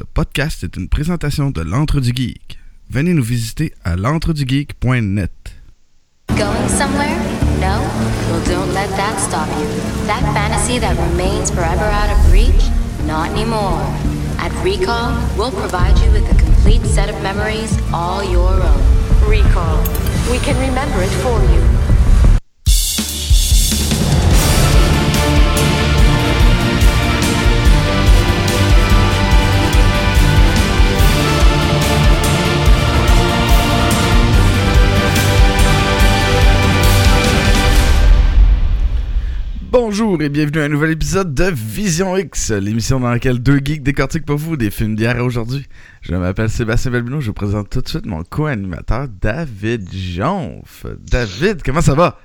Ce podcast est une présentation de l'Antre du Geek. Venez nous visiter à l'entredugeek.net. Going somewhere? No? Well, don't let that stop you. That fantasy that remains forever out of reach? Not anymore. At Recall, we'll provide you with a complete set of memories all your own. Recall. We can remember it for you. Bonjour et bienvenue à un nouvel épisode de Vision X, l'émission dans laquelle deux geeks décortiquent pour vous des films d'hier et aujourd'hui. Je m'appelle Sébastien Belbino, je vous présente tout de suite mon co-animateur David Jonf. David, comment ça va?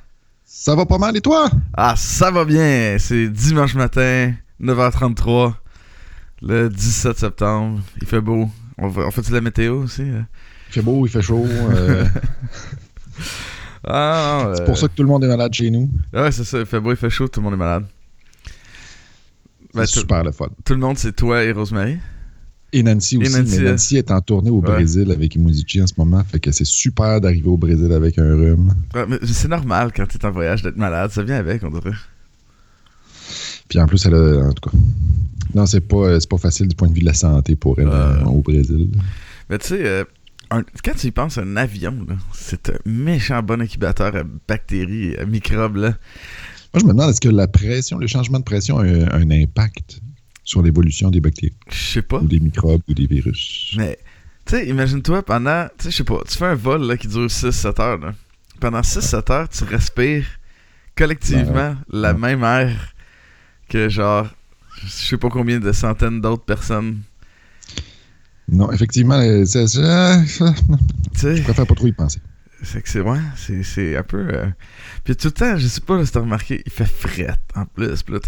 Ça va pas mal et toi? Ah, ça va bien, c'est dimanche matin, 9h33, le 17 septembre, il fait beau. On, fait-tu la météo aussi? euh? Il fait beau, il fait chaud. euh, Ah, c'est euh, pour ça que tout le monde est malade chez nous. Ouais, c'est ça, il fait beau, il fait chaud, tout le monde est malade. Ben, C'est tout, super le fun. tout le monde, c'est toi et Rosemary? Et Nancy aussi. Nancy, mais euh, Nancy est en tournée au Ouais. Brésil avec Imudici en ce moment. Fait que c'est super d'arriver au Brésil avec un rhume. Ouais, mais c'est normal quand t'es en voyage d'être malade, ça vient avec, on dirait. Puis en plus, elle a. En tout cas. Non, c'est pas, euh, pas facile du point de vue de la santé pour elle euh, au Brésil. Mais tu sais, euh, un- quand tu y penses, un avion, c'est un méchant bon incubateur à bactéries et à microbes. Là. Moi, je me demande, est-ce que la pression, le changement de pression a un, un impact sur l'évolution des bactéries? Je sais pas. ou des microbes ou des virus? Mais, tu sais, imagine-toi pendant, tu sais, je sais pas, tu fais un vol là, qui dure 6-7 heures. Là. Pendant 6-7 heures, tu respires collectivement la Ouais. même air que genre, je sais pas combien de centaines d'autres personnes. Non, effectivement, euh, c'est- euh, Tu sais, je préfère pas trop y penser. c'est que c'est, ouais, c'est, c'est un peu. euh, Puis tout le temps, je sais pas si t'as remarqué, il fait fret en plus. Puis là,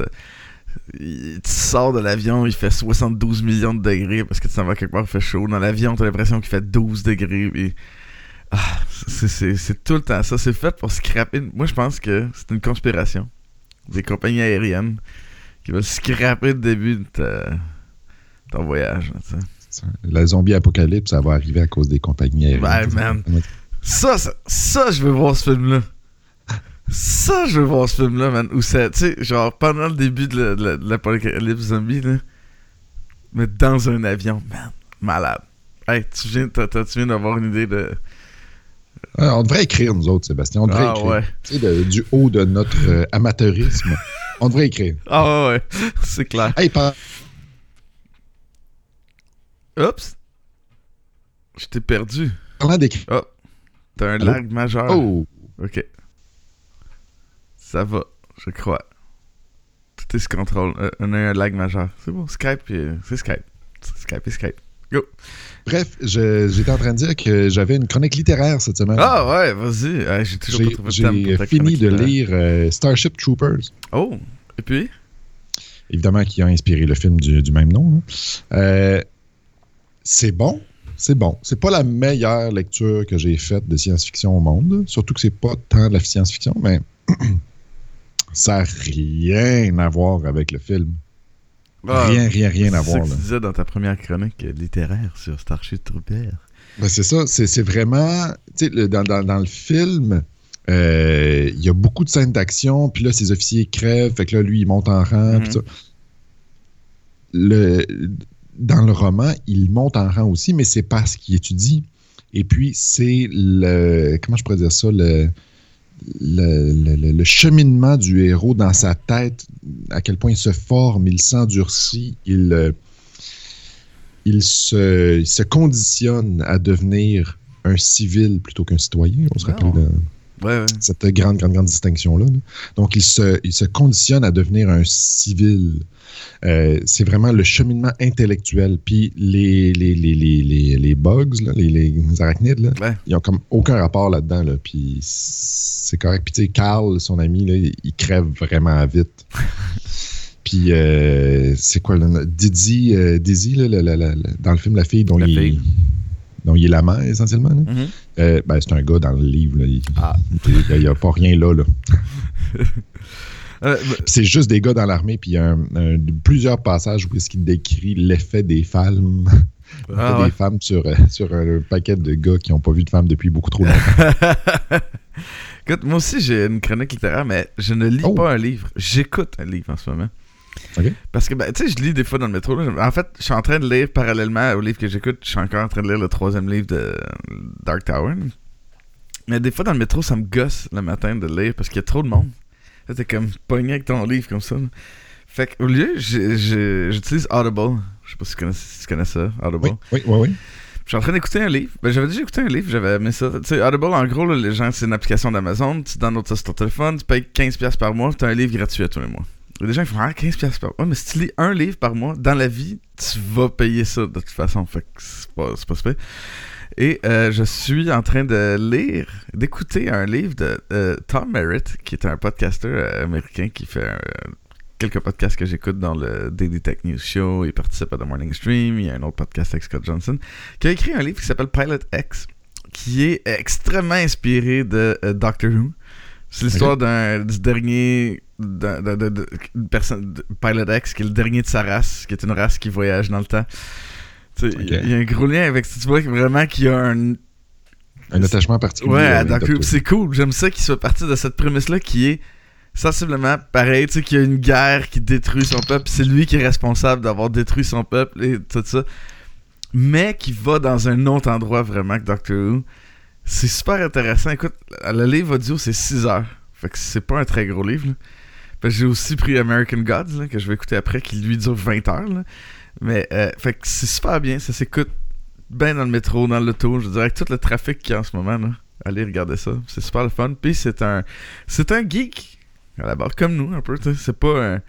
il- tu sors de l'avion, il fait 72 millions de degrés parce que tu s'en vas quelque part, il fait chaud. Dans l'avion, t'as l'impression qu'il fait 12 degrés. Puis... Ah, c'est, tout le temps ça. C'est fait pour scraper. Moi, je pense que c'est une conspiration des compagnies aériennes qui veulent scraper le début de ta- ton voyage. là, sais. La zombie apocalypse, ça va arriver à cause des compagnies aériennes. Man. Ça, ça, ça, je veux voir ce film-là. Ça, je veux voir ce film-là, man. Où c'est, tu sais, genre, pendant le début de la- de la- de l'apocalypse zombie, là. Mais dans un avion, man. Malade. Hey, tu viens, t'as- t'as- tu viens d'avoir une idée de. Ouais, on devrait écrire, nous autres, Sébastien. On devrait Ah écrire. ouais. Tu sais, de- du haut de notre euh, amateurisme, on devrait écrire. Ah ouais, ouais. C'est clair. Hey, par- Oups. Je t'ai perdu. parlant d'écrire. T'as un lag majeur. Oh! Ok. Ça va, je crois. Tout est se contrôle. Euh, on a un lag majeur. C'est bon, Skype, euh, c'est Skype. C'est Skype et Skype. Bref, je- j'étais en train de dire que j'avais une chronique littéraire cette semaine. Ah ouais, vas-y. J'ai toujours pas trouvé de thème pour j'ai fini de lire euh, Starship Troopers, Oh, et puis? évidemment qui a inspiré le film du, du même nom. là. Euh, c'est bon, c'est bon. C'est pas la meilleure lecture que j'ai faite de science-fiction au monde, surtout que c'est pas tant de la science-fiction, mais ça n'a rien à voir avec le film. Ah, Rien, rien, rien à c'est ce voir. que là. tu disais dans ta première chronique littéraire sur Starship Troopers. Ben, c'est ça, c'est c'est vraiment. Tu sais, le- dans, dans- dans le film, euh, il y a beaucoup de scènes d'action, puis là, ses officiers crèvent, fait que là, lui, il monte en rang, Mhm. ça. Le, dans le roman, il monte en rang aussi, mais c'est parce qu'il étudie. Et puis, c'est le. Comment je pourrais dire ça? Le, le, le- le- le cheminement du héros dans sa tête, à quel point il se forme, il s'endurcit, il. euh, il se, il se conditionne à devenir un civil plutôt qu'un citoyen. On se rappelle Ouais, ouais. cette grande, grande, grande distinction-là. là. Donc, il se, il se conditionne à devenir un civil. Euh, c'est vraiment le cheminement intellectuel. Puis les, les, les, les, les, bugs, là, les, les arachnides, là, Ouais. ils ont comme aucun rapport là-dedans. Là. Puis c'est correct. Puis tu sais, Carl, son ami, là, il, crève vraiment vite. Puis euh, c'est quoi le? Didi, euh, Dizzy, là, la- la- la- la- dans le film, la fille dont, il, fille. dont il est la mère essentiellement. Mhm. Euh, ben, c'est un gars dans le livre. là. Il Ah. n'y a, pas rien là. là. Euh, Puis c'est juste des gars dans l'armée, puis il y a un- un- plusieurs passages où est-ce qu'il décrit l'effet des femmes, Ah des femmes sur, euh, sur un paquet de gars qui n'ont pas vu de femmes depuis beaucoup trop longtemps. Écoute, moi aussi, j'ai une chronique littéraire, mais je ne lis Oh. pas un livre. J'écoute un livre en ce moment. Parce que, ben, tu sais, je lis des fois dans le métro. là. En fait, je suis en train de lire parallèlement au livre que j'écoute. Je suis encore en train de lire le troisième livre de Dark Tower. Mais des fois, dans le métro, ça me gosse le matin de lire parce qu'il y a trop de monde. Là, t'es comme pogné avec ton livre comme ça. là. Fait qu'au lieu, j'utilise Audible. Je sais pas si tu connais, si tu connais ça, Audible. Oui, oui, oui, oui. Je suis en train d'écouter un livre. Ben, j'avais déjà écouté un livre, j'avais aimé ça. Tu sais, Audible, en gros, là, les gens, c'est une application d'Amazon. Tu downloads ça sur ton téléphone, tu payes 15$ par mois, tu as un livre gratuit à tous les mois. Les gens, font Ah, 15$ par mois. Ouais, mais si tu lis un livre par mois, dans la vie, tu vas payer ça de toute façon. Fait que c'est pas, c'est pas super. Et euh, je suis en train de lire, d'écouter un livre de euh, Tom Merritt, qui est un podcaster euh, américain qui fait euh, quelques podcasts que j'écoute dans le Daily Tech News Show. Il participe à The Morning Stream. Il y a un autre podcast avec Scott Johnson qui a écrit un livre qui s'appelle Pilot X, qui est extrêmement inspiré de Doctor Who. C'est l'histoire d'un du dernier personne de- Pilot X qui est le dernier de sa race, qui est une race qui voyage dans le temps. Il y a- y, un gros lien avec tu vois vraiment qu'il y a un Un attachement particulier. Ouais, C'est cool. J'aime ça qu'il soit parti de cette prémisse-là qui est sensiblement pareil. Tu sais, qu'il y a une guerre qui détruit son peuple. C'est lui qui est responsable d'avoir détruit son peuple et tout ça. Mais qui va dans un autre endroit vraiment que Doctor Who. C'est super intéressant. Écoute, le livre audio, c'est 6 heures. Fait que c'est pas un très gros livre. là. J'ai aussi pris American Gods, que je vais écouter après, qui lui dure 20 heures. Mais, euh, fait que c'est super bien. Ça s'écoute bien dans le métro, dans l'auto. Je dirais avec tout le trafic qu'il y a en ce moment. Là. Allez regarder ça. C'est super le fun. Puis c'est un. C'est un geek. À la base, comme nous, un peu. C'est pas un.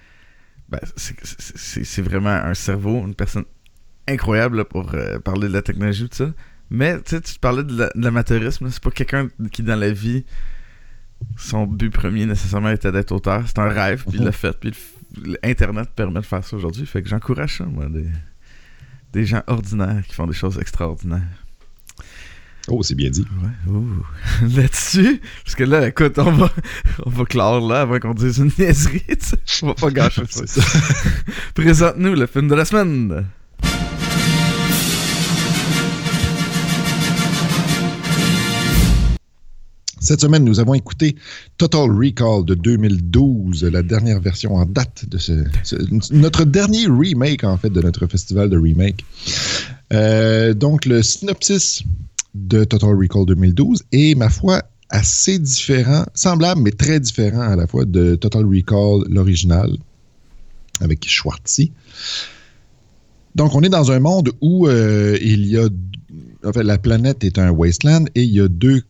Ben, c'est- vraiment un cerveau, une personne incroyable pour euh, parler de la technologie, tout ça. Mais tu parlais de la- de l'amateurisme. C'est pas quelqu'un qui, dans la vie, son but premier nécessairement était d'être auteur. C'est un rêve, puis il l'a fait. Puis le f- Internet permet de faire ça aujourd'hui. Fait que j'encourage ça, moi. Des, des gens ordinaires qui font des choses extraordinaires. Oh, c'est bien dit. Ouais. Là-dessus, parce que là, écoute, on va, on va clore là avant qu'on dise une niaiserie, tu sais. On va pas gâcher ça. Ça. Présente-nous le film de la semaine. Cette semaine, nous avons écouté Total Recall de 2012, la dernière version en date de ce, notre dernier remake, en fait, de notre festival de remake. Euh, donc, le synopsis de Total Recall 2012 est, ma foi, assez différent, semblable, mais très différent à la fois de Total Recall, l'original, avec Schwartzy. Donc, on est dans un monde où euh, il y a. En fait, la planète est un wasteland et il y a deux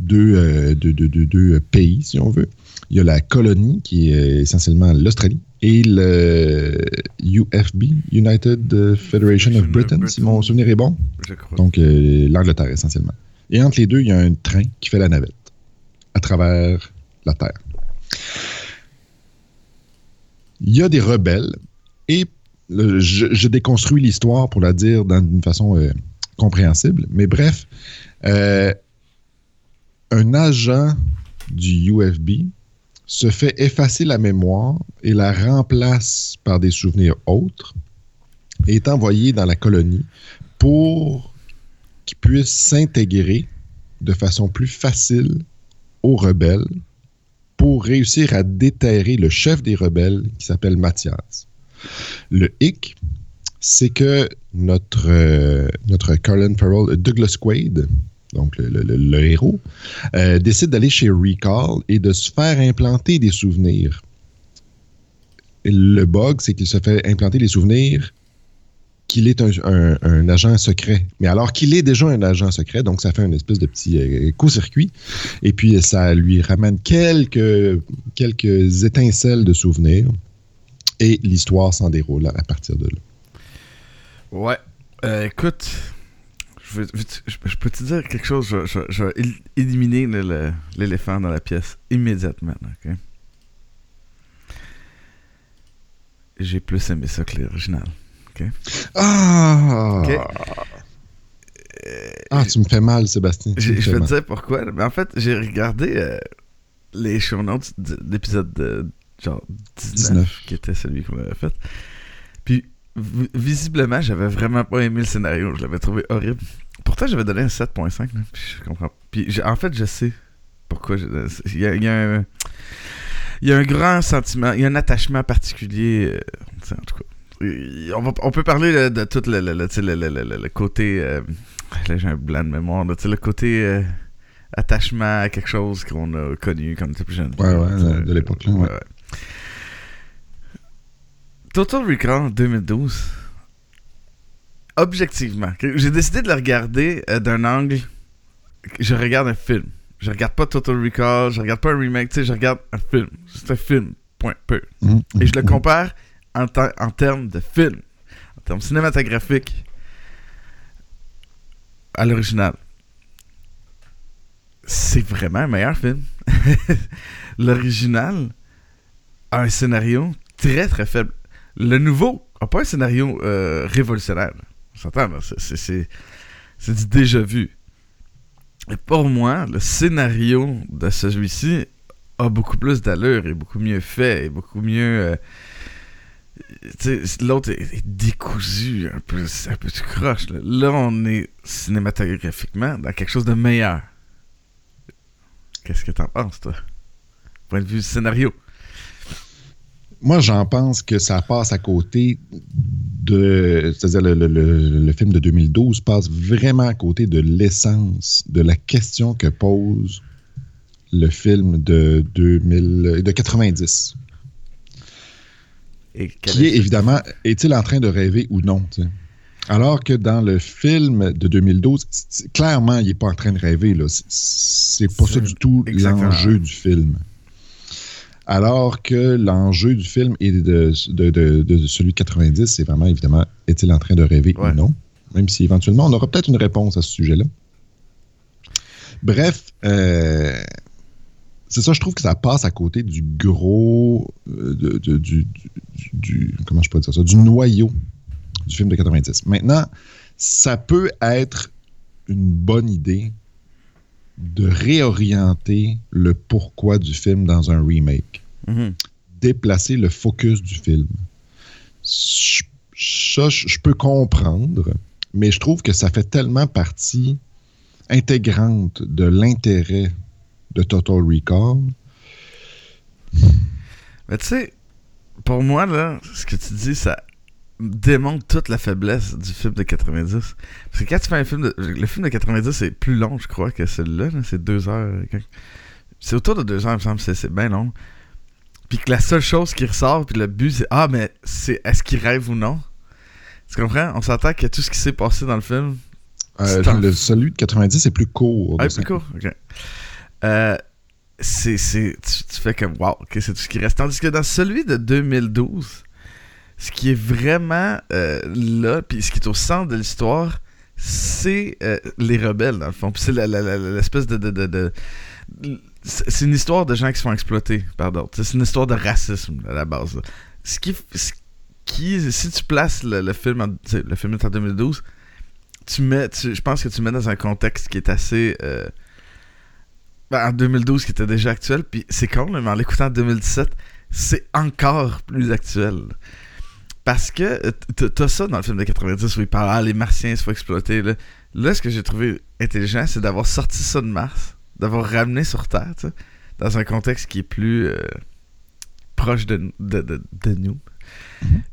deux, euh, deux, deux- deux- deux pays, si on veut. Il y a la colonie, qui est essentiellement l'Australie, et le UFB, United Federation of Britain, si mon souvenir est bon. Je crois. Donc, euh, l'Angleterre, essentiellement. Et entre les deux, il y a un train qui fait la navette à travers la Terre. Il y a des rebelles, et le- je, je déconstruis l'histoire pour la dire d'une façon euh, compréhensible, mais bref, euh, un agent du UFB se fait effacer la mémoire et la remplace par des souvenirs autres et est envoyé dans la colonie pour qu'il puisse s'intégrer de façon plus facile aux rebelles pour réussir à déterrer le chef des rebelles qui s'appelle Mathias. Le hic, c'est que notre, euh, notre Colin Farrell, Douglas Quaid, donc le, héros, euh, décide d'aller chez Recall et de se faire implanter des souvenirs. Le bug, c'est qu'il se fait implanter des souvenirs qu'il est un, agent secret. Mais alors qu'il est déjà un agent secret, donc ça fait une espèce de petit euh, court-circuit. Et puis ça lui ramène quelques, quelques étincelles de souvenirs. Et l'histoire s'en déroule à, à partir de là. Ouais. Euh, écoute, je, veux- veux-tu- je- je peux te dire quelque chose? Je, je- je vais él- éliminer l'éléphant dans la pièce immédiatement. ok? J'ai plus aimé ça que l'original. Ah! Ok? Ah, tu me fais mal, Sébastien. Je vais te dire pourquoi. Mais en fait, j'ai regardé euh, les show notes de l'épisode de genre 19, 19. qui était celui qu'on avait fait. Visiblement, j'avais vraiment pas aimé le scénario. Je l'avais trouvé horrible. Pourtant, j'avais donné un 7.5. là, Puis, je comprends. Puis, en fait, je sais pourquoi. Il y a, il y a un. Il y a un grand sentiment, il y a un attachement particulier. euh, en tout cas. On, va- on peut parler là, de tout le, côté. euh, là, j'ai un blanc de mémoire. là, le côté euh, attachement à quelque chose qu'on a connu quand on était plus jeune. Ouais, ouais, de l'époque, ouais. Total Recall 2012. Objectivement, j'ai décidé de le regarder euh, d'un angle. Je regarde un film. Je regarde pas Total Recall, je regarde pas un remake, tu sais, je regarde un film. C'est un film, point, peu. Mhm, Et je le mhm. compare en, en termes de film, en termes cinématographiques, à l'original. C'est vraiment un meilleur film. L'original a un scénario très très faible. Le nouveau a pas un scénario euh, révolutionnaire. On. C'est- du déjà vu. Et pour moi, le scénario de celui-ci a beaucoup plus d'allure et beaucoup mieux fait et beaucoup mieux. euh, tu L'autre est, est décousu, un peu, un peu du croche. Là. Là, on est cinématographiquement dans quelque chose de meilleur. Qu'est-ce que t'en penses, toi? Point de vue du scénario. Moi, j'en pense que ça passe à côté de. C'est-à-dire, le, le- le- le film de 2012 passe vraiment à côté de l'essence de la question que pose le film de 2000, de 90. Et quel Qui est évidemment, est-il en train de rêver ou non? Alors que dans le film de 2012, c- c- clairement, il n'est pas en train de rêver. là. C'est- pas ça du tout l'enjeu du film. Alors que l'enjeu du film et de, de- de- de celui de 90, c'est vraiment évidemment, est-il en train de rêver Ouais. ou non? Même si éventuellement, on aura peut-être une réponse à ce sujet-là. Bref, euh, c'est ça, je trouve que ça passe à côté du gros, euh, de- de- du, du- du- comment je peux dire ça, du noyau du film de 90. Maintenant, ça peut être une bonne idée de réorienter le pourquoi du film dans un remake, Mhm. déplacer le focus du film. Je- Ça, je peux comprendre, mais je trouve que ça fait tellement partie intégrante de l'intérêt de Total Recall. Mais tu sais, pour moi, là, ce que tu dis, ça démontre toute la faiblesse du film de 90. Parce que quand tu fais un film de... Le film de 90 est plus long, je crois, que celui-là. là. C'est deux heures. C'est autour de deux heures, il me semble. C'est, c'est bien long. Puis que la seule chose qui ressort, puis le but, c'est Ah, mais c'est est-ce qu'il rêve ou non? Tu comprends? On s'entend que tout ce qui s'est passé dans le film. Euh, C'est le, celui de 90 est plus court. Ah, c'est cinq- cool. Ok. Euh, c'est, c'est, tu, tu fais comme wow, ok, c'est tout ce qui reste. Tandis que dans celui de 2012, ce qui est vraiment euh, là, puis ce qui est au centre de l'histoire, c'est euh, les rebelles, dans le fond. Puis c'est l'espèce de. c'est une histoire de gens qui se font exploiter par. C'est une histoire de racisme à la base. Ce qui, si tu places le, film, en, le film est en 2012, tu mets, je pense que tu mets dans un contexte qui est assez. euh, ben, en 2012, qui était déjà actuel, puis c'est con, mais en l'écoutant en 2017, c'est encore plus actuel. Parce que euh, t'as ça dans le film de 90 où il parle Ah, les martiens se font exploiter. Là, Là, ce que j'ai trouvé intelligent, c'est d'avoir sorti ça de Mars, d'avoir ramené sur Terre, dans un contexte qui est plus euh, proche de, de, de- de nous.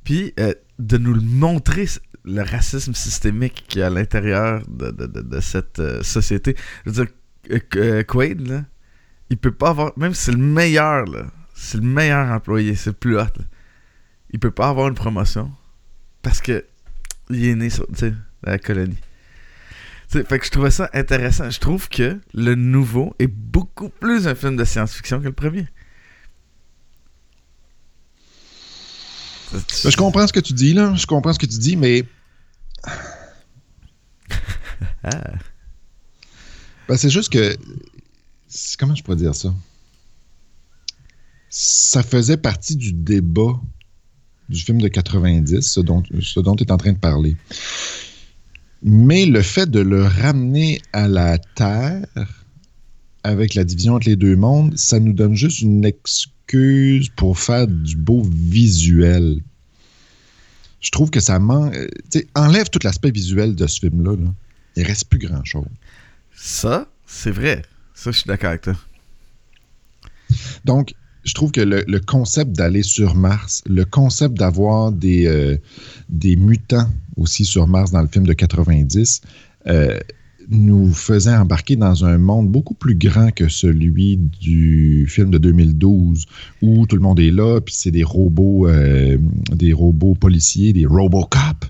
Puis euh, de nous le montrer, le racisme systémique qu'il y a à l'intérieur de, de- de- de cette euh, société. Je veux dire, euh, Quaid, là, il peut pas avoir, même si c'est le meilleur, là, c'est le meilleur employé, c'est le plus hot, là, il peut pas avoir une promotion parce que il est né sur, la colonie. Fait que je trouvais ça intéressant. Je trouve que le nouveau est beaucoup plus un film de science-fiction que le premier. Ben, je comprends ce que tu dis, là. Je comprends ce que tu dis, mais. Ah. Ben, c'est juste que. Comment je pourrais dire ça? Ça faisait partie du débat du film de 90, ce dont, ce dont tu es en train de parler. Mais le fait de le ramener à la Terre avec la division entre les deux mondes, ça nous donne juste une excuse pour faire du beau visuel. Je trouve que ça manque. euh, enlève tout l'aspect visuel de ce film-là. là. Il reste plus grand-chose. Ça, c'est vrai. Ça, je suis d'accord avec toi. Donc, je trouve que le, le concept d'aller sur Mars, le concept d'avoir des, euh, des mutants aussi sur Mars dans le film de 90, euh, nous faisait embarquer dans un monde beaucoup plus grand que celui du film de 2012 où tout le monde est là, puis c'est des robots, euh, des robots policiers, des Robocop.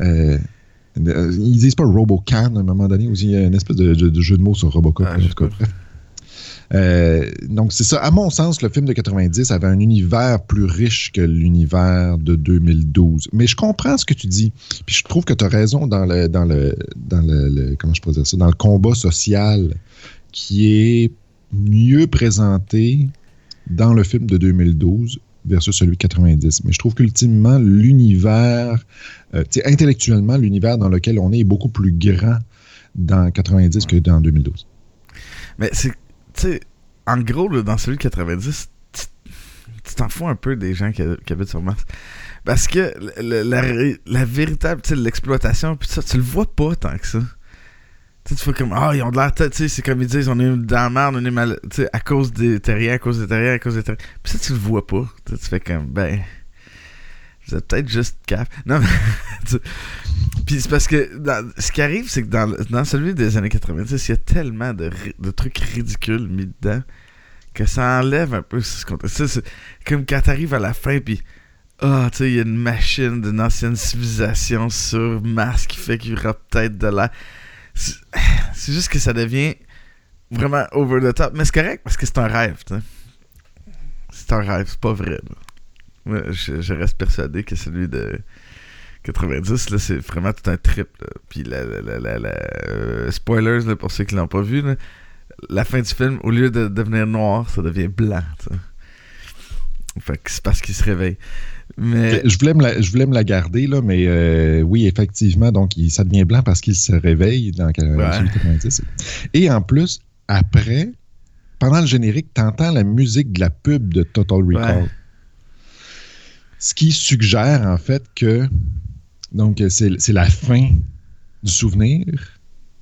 Euh, ils disent pas Robocan à un moment donné, aussi il y a une espèce de, de- de jeu de mots sur Robocop. Ah, Euh, donc, c'est ça. À mon sens, le film de 90 avait un univers plus riche que l'univers de 2012. Mais je comprends ce que tu dis. Puis je trouve que tu as raison dans le, dans le, dans le, comment je pourrais ça, dans le combat social qui est mieux présenté dans le film de 2012 versus celui de 90. Mais je trouve qu'ultimement, l'univers, euh, intellectuellement, l'univers dans lequel on est est beaucoup plus grand dans 90 que dans 2012. Mais c'est. En gros, dans celui de 90, tu t'en fous un peu des gens qui, habitent sur Mars. Parce que la, véritable, tu l'exploitation, ça, tu le vois pas tant que ça. Tu fais comme, ah, ils ont de l'air, tu sais, c'est comme ils disent, on est dans la merde, on est mal, à cause des terriens, à cause des terriens, à cause des terriens. Puis ça, tu le vois pas. Tu fais comme, ben, êtes peut-être juste cap. Non, mais, puis c'est parce que ce qui arrive, c'est que dans, dans celui des années 90, il y a tellement de, de trucs ridicules mis dedans que ça enlève un peu ce qu'on. C'est comme quand t'arrives à la fin, puis. Ah, tu sais, il y a une machine d'une ancienne civilisation sur Mars qui fait qu'il y aura peut-être de l'air. C'est c'est juste que ça devient vraiment over the top. Mais c'est correct parce que c'est un rêve, tu sais. C'est un rêve, c'est pas vrai. là. Moi, je, je reste persuadé que celui de 90, là, c'est vraiment tout un trip. là. Puis, la, la, la, la- euh, spoilers là, pour ceux qui l'ont pas vu, là, la fin du film, au lieu de devenir noir, ça devient blanc. Fait que c'est parce qu'il se réveille. Mais. Je voulais, me la, je voulais me la garder, là, mais euh, oui, effectivement, donc il- ça devient blanc parce qu'il se réveille dans euh, Ouais. celui de 90. Et en plus, après, pendant le générique, tu entends la musique de la pub de Total Recall. Ouais. Ce qui suggère en fait que donc c'est c'est la fin du souvenir.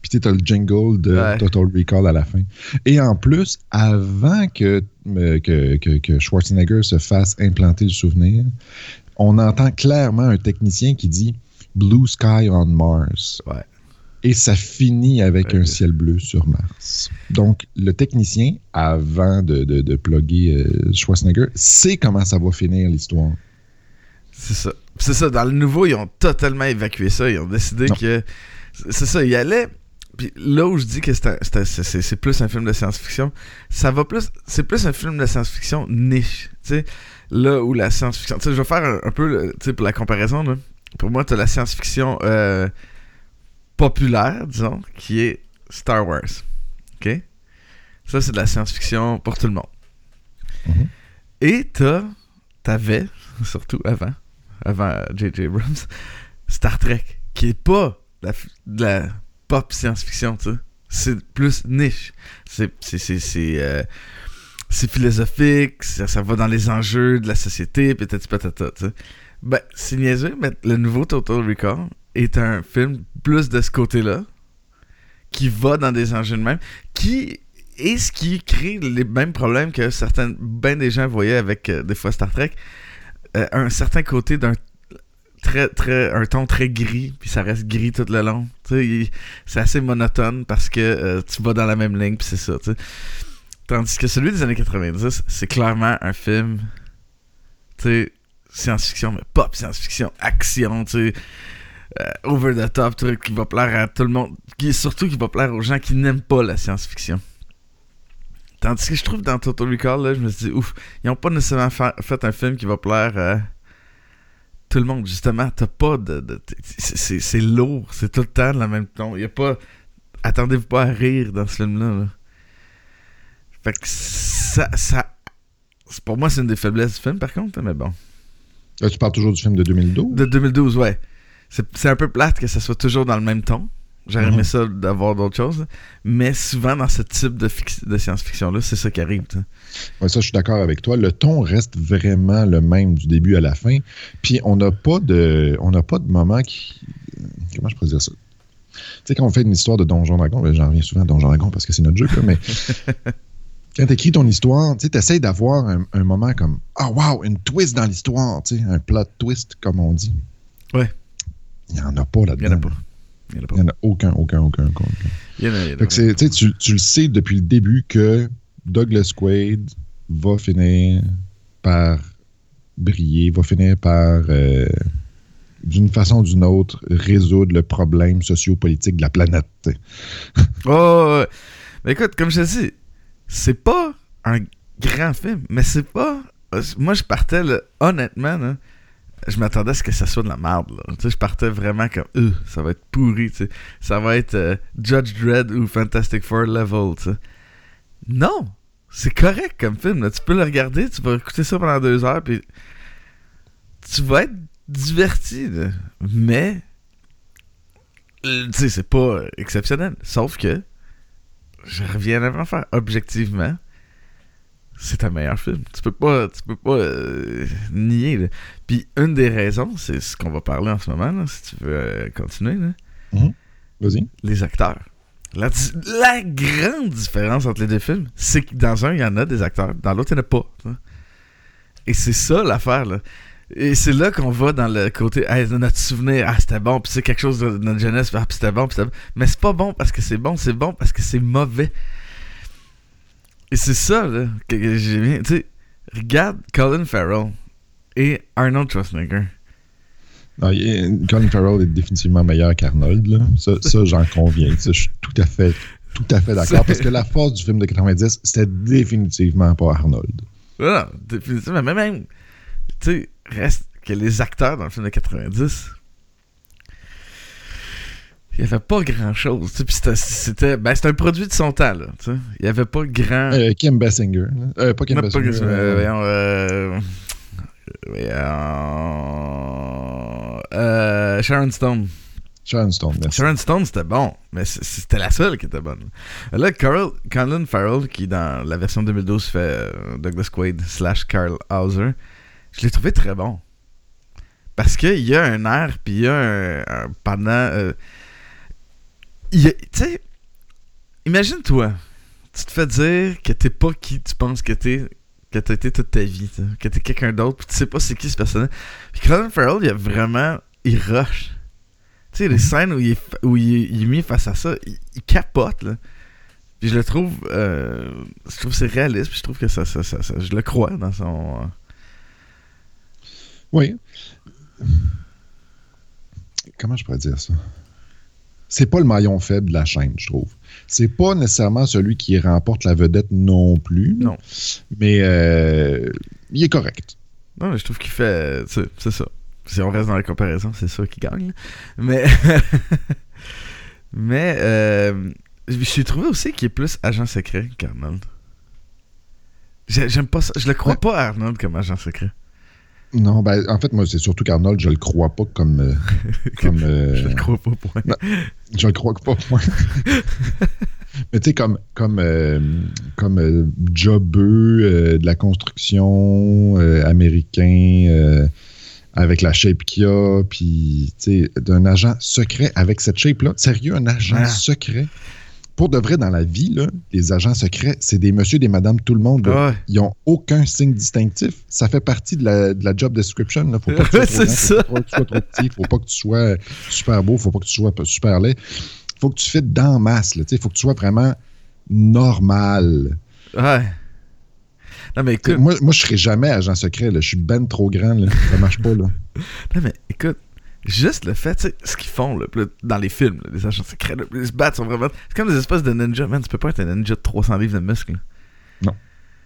Puis tu as le jingle de Ouais. Total Recall à la fin. Et en plus, avant que, euh, que, que- que Schwarzenegger se fasse implanter le souvenir, on entend clairement un technicien qui dit Blue Sky on Mars. Ouais. Et ça finit avec Ouais. un ciel bleu sur Mars. Donc, le technicien, avant de, de, de plugger euh, Schwarzenegger, sait comment ça va finir l'histoire. C'est ça. C'est ça. Dans le nouveau, ils ont totalement évacué ça. Ils ont décidé Non. que. C'est ça, ils allaient. Puis là où je dis que c'est plus un film de science-fiction, ça va plus. C'est plus un film de science-fiction niche. Tu sais, là où la science-fiction. Tu sais, je vais faire un, un peu, pour la comparaison, là. Pour moi, tu as la science-fiction euh, populaire, disons, qui est Star Wars. OK? Ça, c'est de la science-fiction pour tout le monde. Mhm. Et t'as. T'avais, surtout avant, avant J.J. Abrams, Star Trek, qui est pas de la pop science-fiction, tu sais. C'est plus niche. C'est euh, philosophique, ça, va dans les enjeux de la société, peut-être patata. Ben, c'est niaiseux, mais le nouveau Total Recall est un film plus de ce côté-là, qui va dans des enjeux de même, qui est ce qui crée les mêmes problèmes que certains, ben des gens voyaient avec euh, des fois Star Trek, Euh, un certain côté d'un très très un ton très gris puis ça reste gris tout le long. C'est assez monotone parce que euh, tu vas dans la même ligne puis c'est ça tandis que celui des années 90 c'est clairement un film science-fiction mais pop science-fiction action tu euh, over the top truc qui va plaire à tout le monde qui surtout qui va plaire aux gens qui n'aiment pas la science-fiction Tandis que je trouve dans Total Recall, là, je me suis dit, ouf, ils ont pas nécessairement fa- fait un film qui va plaire à tout le monde. Justement, t'as pas de. de- c'est- lourd, c'est tout le temps le même ton. Y a pas. Attendez-vous pas à rire dans ce film-là. là. Fait que ça. ça pour moi, c'est une des faiblesses du film, par contre, mais bon. Là, tu parles toujours du film de 2012. De 2012, ouais. C'est c'est un peu plate que ça soit toujours dans le même ton. J'aurais Mhm. aimé ça d'avoir d'autres choses. Mais souvent, dans ce type de, science-fiction-là, c'est ça qui arrive. Ouais, ça, je suis d'accord avec toi. Le ton reste vraiment le même du début à la fin. Puis on n'a pas de, on n'a pas de moment qui, comment je pourrais dire ça? Tu sais, quand on fait une histoire de Donjon Dragon, ben, j'en reviens souvent à Donjon Dragon parce que c'est notre jeu, là, mais quand tu écris ton histoire, tu essaies d'avoir un, un moment comme ah wow, une twist dans l'histoire, un plot twist comme on dit. Ouais. Il n'y en a pas Il là-dedans. n'y en a pas. Il y en a pas. Il n'y en a aucun, aucun, aucun, aucun. Il y en a- il y en a Fait que tu, le sais depuis le début que Douglas Quaid va finir par briller, va finir par, euh, d'une façon ou d'une autre, résoudre le problème sociopolitique de la planète. Oh, ouais. Mais écoute, comme je te dis, c'est pas un grand film, mais c'est pas. Moi, je partais, là, honnêtement, là, je m'attendais à ce que ça soit de la merde. Tu sais, je partais vraiment comme, Euh, ça va être pourri. tu sais. Ça va être euh, Judge Dredd ou Fantastic Four level. tu sais. Non, c'est correct comme film. Tu peux le regarder, tu vas écouter ça pendant deux heures, puis tu vas être diverti. Mais, euh, tu sais, c'est pas euh, exceptionnel. Sauf que, je reviens à faire. Objectivement, c'est un meilleur film. Tu peux pas, tu peux pas euh, nier. là. Puis une des raisons, c'est ce qu'on va parler en ce moment, là, si tu veux euh, continuer, là. Vas-y. les acteurs. La, grande différence entre les deux films, c'est que dans un, il y en a des acteurs, dans l'autre, il n'y en a pas. Et c'est ça l'affaire, là. Et c'est là qu'on va dans le côté, hey, notre souvenir, ah, c'était bon, puis c'est quelque chose de notre jeunesse, ah, c'était bon, puis c'était bon. Mais c'est pas bon parce que c'est bon, c'est bon parce que c'est mauvais. Et c'est ça, là, que, j'ai bien. Tu sais, regarde Colin Farrell et Arnold Schwarzenegger. Non, est- Colin Farrell est définitivement meilleur qu'Arnold. là. Ça, ça, j'en conviens. Ça, je suis tout à fait, tout à fait d'accord. Parce que la force du film de 90, c'était définitivement pas Arnold. Voilà, définitivement. Mais même, tu sais, reste que les acteurs dans le film de 90, il n'y avait pas grand chose. Tu sais, puis c'était, ben, un produit de son temps, là. Tu sais. Il n'y avait pas grand. Euh, Kim Basinger. Euh, pas Kim Non, pas Basinger. que- euh, euh, voyons, voyons, Sharon Stone. Sharon Stone. merci. Sharon Stone, c'était bon, mais c'était la seule qui était bonne. Là, Carl, Colin Farrell, qui dans la version 2012 fait Douglas Quaid slash Carl Hauser, je l'ai trouvé très bon. Parce qu'il y a un air, puis il y a un, un- pendant... Tu sais, imagine-toi, tu te fais dire que t'es pas qui tu penses que t'es, que t'as été toute ta vie, tu sais, que t'es quelqu'un d'autre, puis tu sais pas c'est qui ce personnage. Puis Colin Farrell, il a vraiment... Il rush. Tu sais, les scènes où il est, où il il est mis face à ça, il, il capote, là. Puis je le trouve... euh, je trouve que c'est réaliste, puis je trouve que ça, ça, ça, ça- Je le crois dans son... euh, Oui. Comment je pourrais dire ça? C'est pas le maillon faible de la chaîne, je trouve. C'est pas nécessairement celui qui remporte la vedette non plus. Non. Mais euh, il est correct. Non, mais je trouve qu'il fait. C'est ça. Si on reste dans la comparaison, c'est ça qui gagne. Mais. mais. Euh, je suis trouvé aussi qu'il est plus agent secret qu'Arnold. J'ai- J'aime pas ça. Je le crois Ouais. pas Arnold comme agent secret. Non, ben, en fait, moi, c'est surtout qu'Arnold, je le crois pas comme. euh, comme euh, Je le crois pas, point. Non. je le crois pas, moi. Mais tu sais, comme, comme, euh, comme euh, jobeux euh, de la construction américain avec la shape qu'il a, puis tu sais, d'un agent secret avec cette shape-là. Sérieux, un agent Ah. secret? Pour de vrai, dans la vie, là, les agents secrets, c'est des monsieur, des madames, tout le monde. là. Ouais. Ils n'ont aucun signe distinctif. Ça fait partie de la, de la job description. Il faut pas que tu sois trop ça. tu sois trop petit, faut pas que tu sois super beau, faut pas que tu sois super laid. faut que tu fites dans masse. Il faut que tu sois vraiment normal. Ouais. Non, mais écoute. Moi, moi je serai jamais agent secret. là. Je suis ben trop grand. Là. Ça marche pas. Là. Non, mais écoute. Juste le fait, tu sais, ce qu'ils font là, dans les films, là, les agents secrets, là, ils se battent, sont vraiment. C'est comme des espèces de ninja, man. Tu peux pas être un ninja de 300 livres de muscles. Non.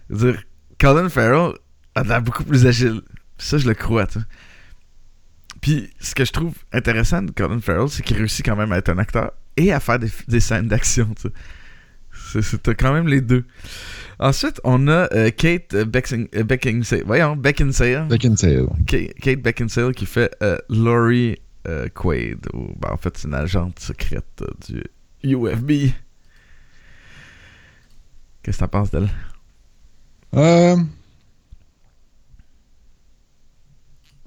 Je veux dire, Colin Farrell a l'air beaucoup plus agile. Ça, je le crois, tu sais. Puis ce que je trouve intéressant de Colin Farrell, c'est qu'il réussit quand même à être un acteur et à faire des, des scènes d'action, tu sais. T'as quand même les deux. Ensuite, on a euh, Kate Becking- euh, Beckinsale. Voyons, Beckinsale. Beckinsale. Ka- Kate Beckinsale qui fait euh, Laurie euh, Quaid. Ou, ben, en fait, c'est une agente secrète du UFB. Qu'est-ce que t'en penses d'elle? Euh...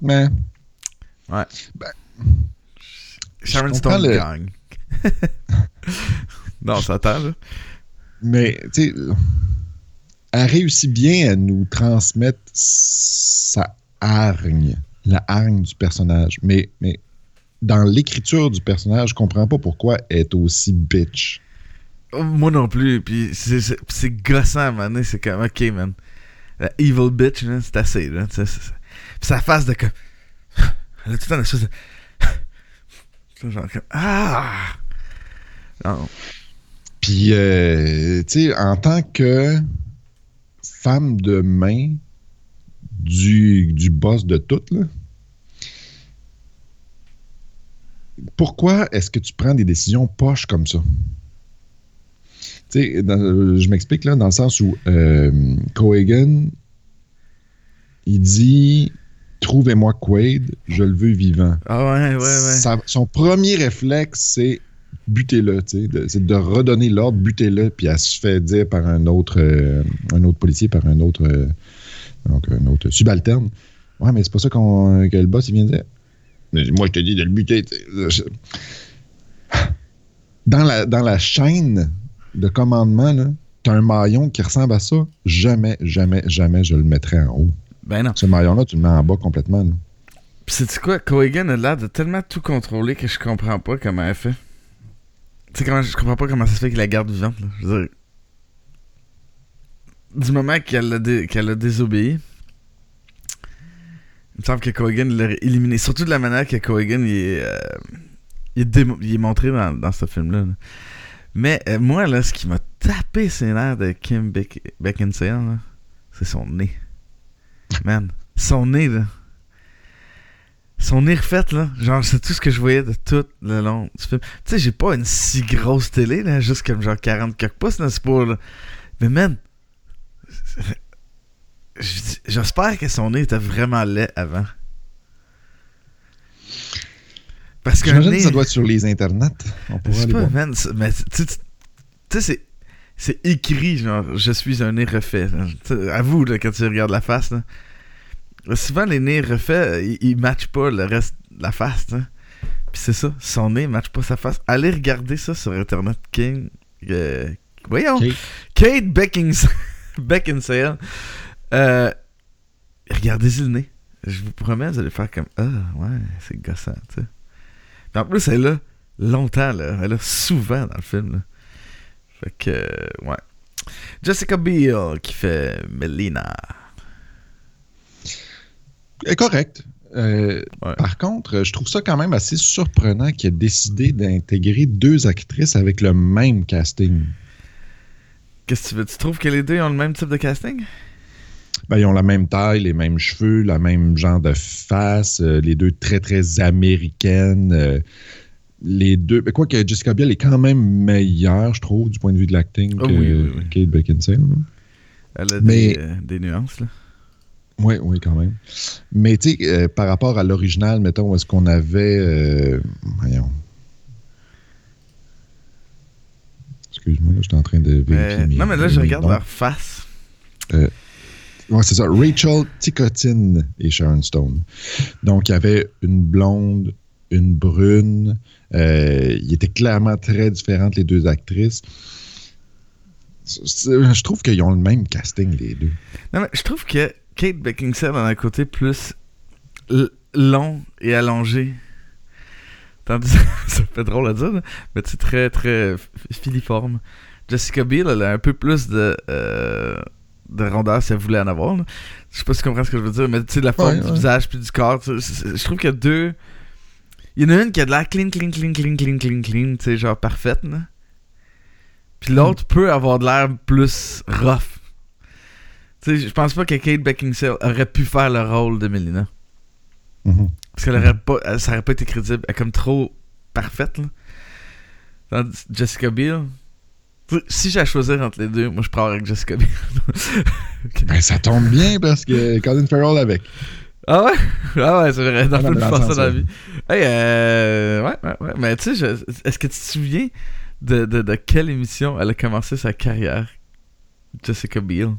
Mais, Sharon comprends Stone le- gagne. non, ça attend, là. Mais tu sais, elle réussit bien à nous transmettre sa hargne, la hargne du personnage. Mais, mais dans l'écriture du personnage, je comprends pas pourquoi elle est aussi bitch. Moi non plus. Puis c'est- gossant donné. C'est comme, ok, man. La evil bitch, c'est assez, là. Puis sa face de comme. Elle a tout le temps une espèce de. Genre comme. Ah! Non. Puis, euh, tu sais, en tant que femme de main du, du boss de tout, là, pourquoi est-ce que tu prends des décisions poches comme ça? Tu sais, dans- je m'explique là, dans le sens où euh, Cohagen, il dit Trouvez-moi Quaid, je le veux vivant. Ah ouais, ouais, ouais. Sa- son premier réflexe, c'est butez-le, tu c'est de redonner l'ordre, butez-le, puis elle se fait dire par un autre, euh, un autre policier, par un autre, euh, donc un autre subalterne. Ouais, mais c'est pas ça qu'on, que le boss il vient de dire. Mais Moi, je te dis de le buter. tu. Je- Dans la, dans la chaîne de commandement, là, t'as un maillon qui ressemble à ça. Jamais, jamais, jamais je le mettrais en haut. Ben non. Ce maillon-là, tu le mets en bas complètement. là. Pis c'est quoi? Cohagen a l'air de tellement tout contrôler que je comprends pas comment elle fait. Tu sais, je comprends pas comment ça se fait qu'il la garde vivante, là. Je veux dire. Du moment qu'elle a, dé- qu'elle a désobéi, il me semble que Cohagen l'a éliminé. Surtout de la manière que Cohagen il est, euh, il est, montré dans, dans ce film-là. là. Mais euh, moi, là, ce qui m'a tapé ses nerfs de Kim Beck- Beckinsale, c'est son nez. Man, son nez, là. Son nez refait, là. Genre, c'est tout ce que je voyais de tout le long du film. Tu sais, j'ai pas une si grosse télé, là, juste comme genre 40 quelques pouces, n'est-ce pas, là. Mais man, j'espère que son nez était vraiment laid avant. Parce qu'un J'imagine nez... que ça doit être sur les internets. On Je sais pas, voir. man, c'est- mais tu sais, c'est. C'est écrit, genre, je suis un nez refait. là. Avoue, là, quand tu regardes la face, là. Souvent, les nez refaits, ils, ils matchent pas le reste de la face, sais. Puis c'est ça, son nez matche pas sa face. Allez regarder ça sur Internet King. euh, voyons, Kate. Kate Beckins- Beckinsale. Euh, Regardez-y le nez. Je vous promets, vous allez faire comme Ah, ouais, c'est gossant, tu sais. Puis en plus, elle est là longtemps, là. Elle est là souvent dans le film, là. Fait que, ouais. Jessica Biel qui fait Melina. Est correct. Euh, Ouais. Par contre, je trouve ça quand même assez surprenant qu'il ait décidé d'intégrer deux actrices avec le même casting. Qu'est-ce que tu veux? Tu trouves que les deux ont le même type de casting? Ben, ils ont la même taille, les mêmes cheveux, la même genre de face, euh, les deux très, très américaines. euh, les deux. Ben, quoi que Jessica Biel est quand même meilleure, je trouve, du point de vue de l'acting Oh que oui, oui, oui. Kate Beckinsale. là. Elle a des nuances, là. Oui, oui, quand même. Mais tu sais, euh, par rapport à l'original, mettons, est-ce qu'on avait. euh, voyons. Excuse-moi, là, je suis en train de vérifier. Mais- mes- non, mais là, je regarde noms. leur face. Ouais, c'est ça. Rachel Ticotine et Sharon Stone. Donc, il y avait une blonde, une brune. Euh, il était clairement très différentes, les deux actrices. Je trouve qu'ils ont le même casting, les deux. Non, mais je trouve que Kate Beckinsale a un côté plus long et allongé. Tandis ça fait drôle à dire, là, mais c'est très, très filiforme. Jessica Biel, elle a un peu plus de, euh, de rondeur si elle voulait en avoir. là. Je sais pas si tu comprends ce que je veux dire, mais tu sais, la forme Ouais, du ouais. visage puis du corps. Je trouve qu'il y a deux. Il y en a une qui a de l'air clean, clean, clean, clean, clean, clean, clean, tu sais, genre parfaite, là. Puis l'autre peut avoir de l'air plus rough. Tu sais, je pense pas que Kate Beckinsale aurait pu faire le rôle de Melina. Mhm. Parce qu'elle aurait pas, ça aurait pas été crédible. Elle est comme trop parfaite, là. Tandis- Jessica Biel. Si j'ai à choisir entre les deux, moi je pars avec Jessica Biel. Ben, ça tombe bien parce que Colin Farrell avec. Ah ouais? Ah ouais, c'est vrai. Dans Ouais, le dans la vie. Hey, euh, ouais, ouais, ouais. Mais tu sais, je- est-ce que tu te souviens de, de, de quelle émission elle a commencé sa carrière? Jessica Biel?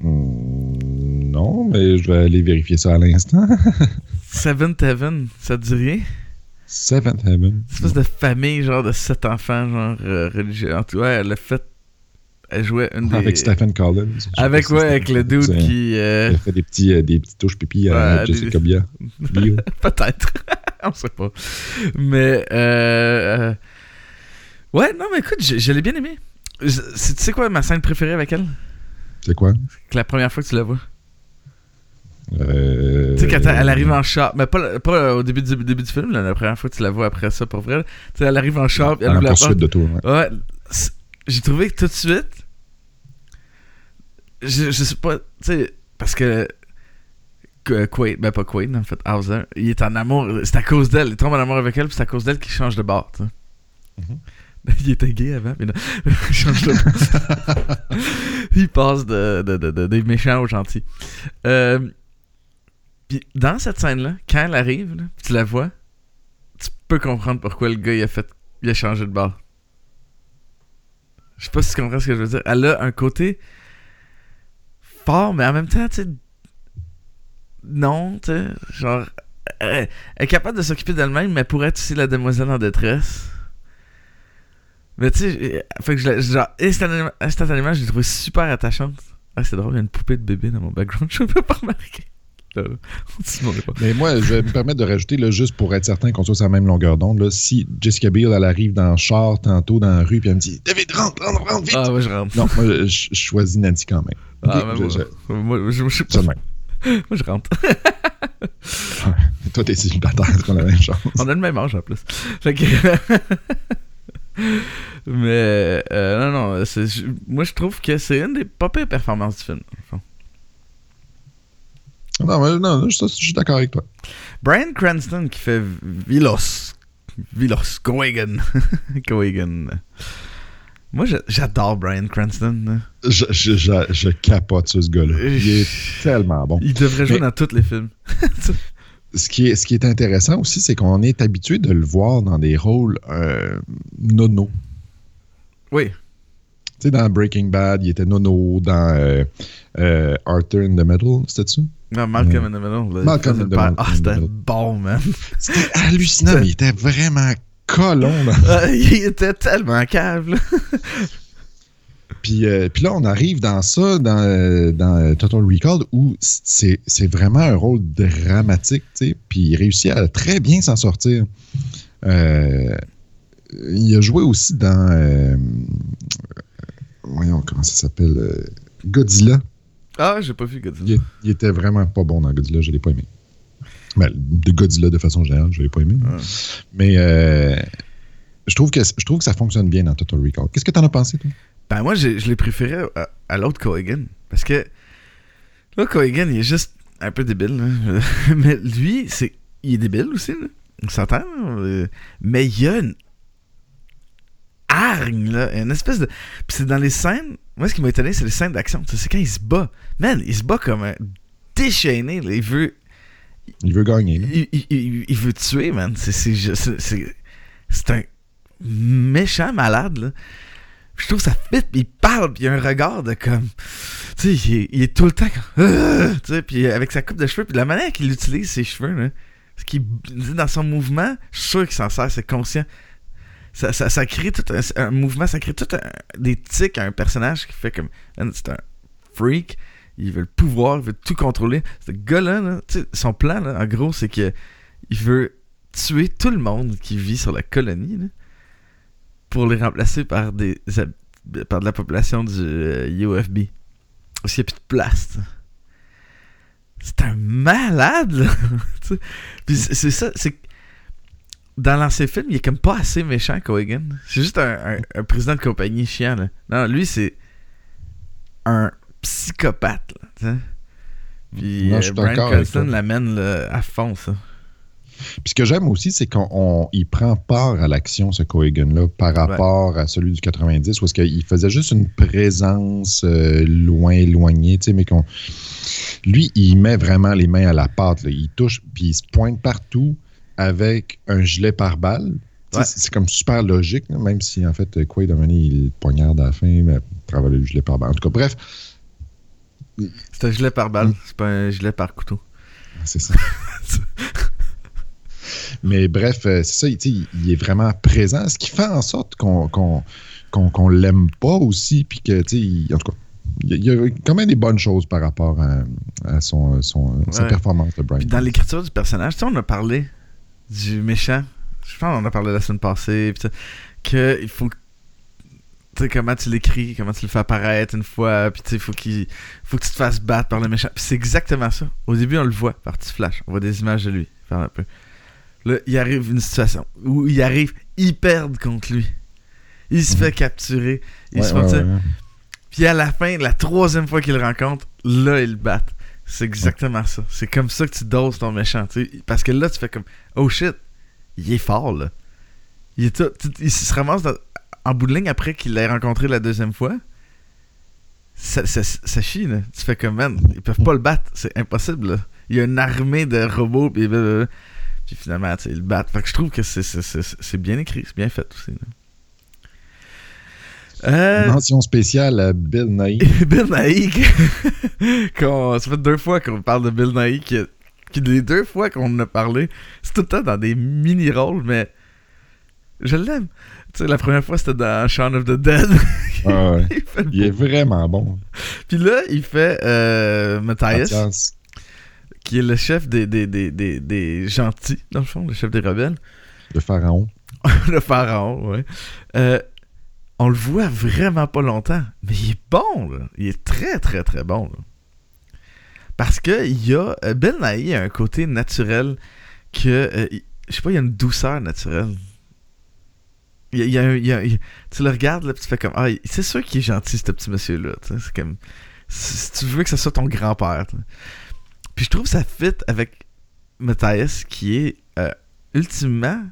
Hmm, non, mais je vais aller vérifier ça à l'instant. Seventh Heaven, ça te dit rien? Seventh Heaven. Une espèce de famille, genre de sept enfants, genre euh, religieux. En tout cas, elle a fait. Elle jouait une des. Avec Stephen Collins. Avec, ouais, avec le dude qui. euh, a fait des petits, euh, des petites touches pipi à Ouais, Jessica des-. Biel. Peut-être. On sait pas. Mais. Euh, Ouais, non, mais écoute, je, je l'ai bien aimé. Je- Tu sais quoi ma scène préférée avec elle? C'est quoi? Que la première fois que tu la vois. Euh, Tu sais, quand elle arrive en char, mais pas, pas au début du, début du film, là, la première fois que tu la vois après ça, pour vrai. Tu sais, elle arrive en char, elle ouvre la porte. de tour. ouais. J'ai trouvé que tout de suite, je, je sais pas, tu sais, parce que Quaid, ben pas Quaid, en fait, Hauser, il est en amour, c'est à cause d'elle, il tombe en amour avec elle, puis c'est à cause d'elle qu'il change de bord, tu sais. Mhm. Il était gay avant, mais non, il change de il passe de, de, de, de- des méchants aux gentils. Euh, puis dans cette scène-là, quand elle arrive, là, tu la vois, tu peux comprendre pourquoi le gars il a fait, il a changé de bord. Je sais pas si tu comprends ce que je veux dire. Elle a un côté fort, mais en même temps, tu sais. Non, tu sais. Genre. Elle, est capable de s'occuper d'elle-même, mais pour être aussi la demoiselle en détresse. Mais tu sais, fait que je genre, instantanément, instantanément, je l'ai trouvée super attachante. Ah, c'est drôle, il y a une poupée de bébé dans mon background, je peux pas remarquer. On pas. Mais moi, je vais me permettre de rajouter, là, juste pour être certain qu'on soit sur la même longueur d'onde, si Jessica Biel, elle arrive dans le char tantôt dans la rue, puis elle me dit David, rentre, rentre, rentre, vite! Ah, ouais, je rentre. Non, moi, je, je choisis Nancy quand même. Ah, je- moi, je- moi, ça pas. Moi, je rentre. Toi, t'es célibataire, c'est pas la même chose. On a le même âge en plus. Fait que. Mais euh, non, non, moi je trouve que c'est une des pas pires performances du film. Non, mais non, je, je suis d'accord avec toi. Brian Cranston qui fait Vilos. Vilos. Coegan. Coegan. Moi j'adore Brian Cranston. Je, je, je, je capote sur ce gars-là. Il est tellement bon. Il devrait jouer Mais- dans tous les films. Ce qui est, ce qui est intéressant aussi, c'est qu'on est habitué de le voir dans des rôles euh, nono. Oui. Tu sais, dans Breaking Bad, il était nono. Dans euh, euh, Arthur in the Middle, c'était ça? Non, Malcolm in the Middle. Malcolm in the. Middle. Ah, c'était bon, man. C'était hallucinant, mais il était vraiment colon. là. Il était tellement cave. Puis, euh, puis là, on arrive dans ça, dans, euh, dans euh, Total Recall, où c'est c'est vraiment un rôle dramatique, tu sais, puis il réussit à très bien s'en sortir. Euh, il a joué aussi dans... euh, voyons, comment ça s'appelle? Godzilla. Ah, j'ai pas vu Godzilla. Il, était vraiment pas bon dans Godzilla, je l'ai pas aimé. Ben, de Godzilla de façon générale, je l'ai pas aimé. Mais je, trouve que, je trouve que ça fonctionne bien dans Total Recall. Qu'est-ce que t'en as pensé, toi? Ben moi, je l'ai préféré à, à l'autre Coegan. Parce que là, Coegan, il est juste un peu débile. là. Mais lui, c'est il est débile aussi. Là. On s'entend. Euh, Mais il y a une hargne, là. Une espèce de... Puis c'est dans les scènes... Moi, ce qui m'a étonné, c'est les scènes d'action. Tu sais, C'est quand il se bat. Man, il se bat comme un déchaîné. là. Il veut... Il veut gagner. Il, il- il- il veut tuer, man. C'est un méchant malade, là. Je trouve ça fit, puis il parle, puis il a un regard de comme. Tu sais, il, est- tout le temps comme. Ah! Tu sais, puis avec sa coupe de cheveux, puis la manière qu'il utilise ses cheveux, là. Ce qu'il dit dans son mouvement, je suis sûr qu'il s'en sert, c'est conscient. Ça, ça, crée tout un, mouvement, ça crée tout un- des tics à un personnage qui fait comme. C'est un freak, il veut le pouvoir, il veut tout contrôler. Ce gars-là, là, son plan, là, en gros, c'est que il veut tuer tout le monde qui vit sur la colonie là, pour les remplacer par des par de la population du euh, UFB. Parce qu'il n'y a plus de place. C'est un malade, là. Puis c'est ça, c'est que dans l'ancien film, il est comme pas assez méchant, Coegan. C'est juste un, un- un président de compagnie chiant, là. Non, lui, c'est un psychopathe, là, tu sais. Puis Non, euh, Brian Cranston l'amène à fond, ça. Puis ce que j'aime aussi, c'est qu'il prend part à l'action, ce Coegan-là, par rapport à celui du 90, où est-ce qu'il faisait juste une présence euh, loin, éloignée, tu sais, mais qu'on Lui, il met vraiment les mains à la pâte. là. Il touche, puis il se pointe partout avec un gilet sais, Ouais. C'est comme super logique, même si en fait, Quaid, il poignarde à la fin, mais travers le gilet pare-balles. En tout cas, bref, C'est un gilet par balle, c'est pas un gilet par couteau. c'est ça. mais bref, euh, c'est ça, il, est vraiment présent, ce qui fait en sorte qu'on qu'on l'aime pas aussi, puis que, tu sais, il- en tout cas, il y a- quand même des bonnes choses par rapport à, à son, son- sa performance de Brian. Puis dans l'écriture du personnage, tu sais, on a parlé du méchant. Je pense qu'on a parlé la semaine passée. Puis que il faut. Tu sais, comment tu l'écris, comment tu le fais apparaître une fois. Puis tu sais, faut qu'il faut que tu te fasses battre par le méchant. C'est exactement ça. Au début, on le voit par petit flash. On voit des images de lui. Faire un peu. Là, il arrive une situation où il arrive, ils perdent contre lui. Il se Mhm. fait capturer. Ils Ouais, se font, ouais, puis à la fin, la troisième fois qu'ils le rencontrent, là, ils le battent. C'est exactement ça. C'est comme ça que tu doses ton méchant. Parce que là, tu fais comme Oh shit, il est fort là. Il, est tout- tout- il se ramasse dans- en bout de ligne après qu'il l'ait rencontré la deuxième fois. Ça, ça, ça chie là. Tu fais comme man, ils peuvent pas le battre. C'est impossible là. Il y a une armée de robots. Blablabla. Puis finalement, tu sais, ils le battent. Fait que je trouve que c'est- bien écrit. C'est bien fait aussi. Euh, Mention spéciale à Bill Nighy. Bill qu'on- ça fait deux fois qu'on parle de Bill Nighy, qui, les deux fois qu'on en a parlé, c'est tout le temps dans des mini-rôles, mais je l'aime. Tu sais, la première fois, c'était dans Shaun of the Dead. Ah ouais. il est vraiment bon. Puis là, il fait euh, Matthias, Mathias. Qui est le chef des, des, des, des, des gentils, dans le fond, le chef des rebelles. Le pharaon. le pharaon, ouais. Euh, on le voit vraiment pas longtemps, mais il est bon, là. Il est très, très, très bon, là. Parce que il y a. euh, Ben Nighy a un côté naturel que. euh, je sais pas, il y a une douceur naturelle. Il y a, il y a un- il y a- il- tu le regardes, là, puis tu fais comme. Ah, c'est sûr qu'il est gentil, ce petit monsieur-là. C'est comme. Si si tu veux que ce soit ton grand-père. Puis je trouve ça fit avec Matthias, qui est euh, ultimement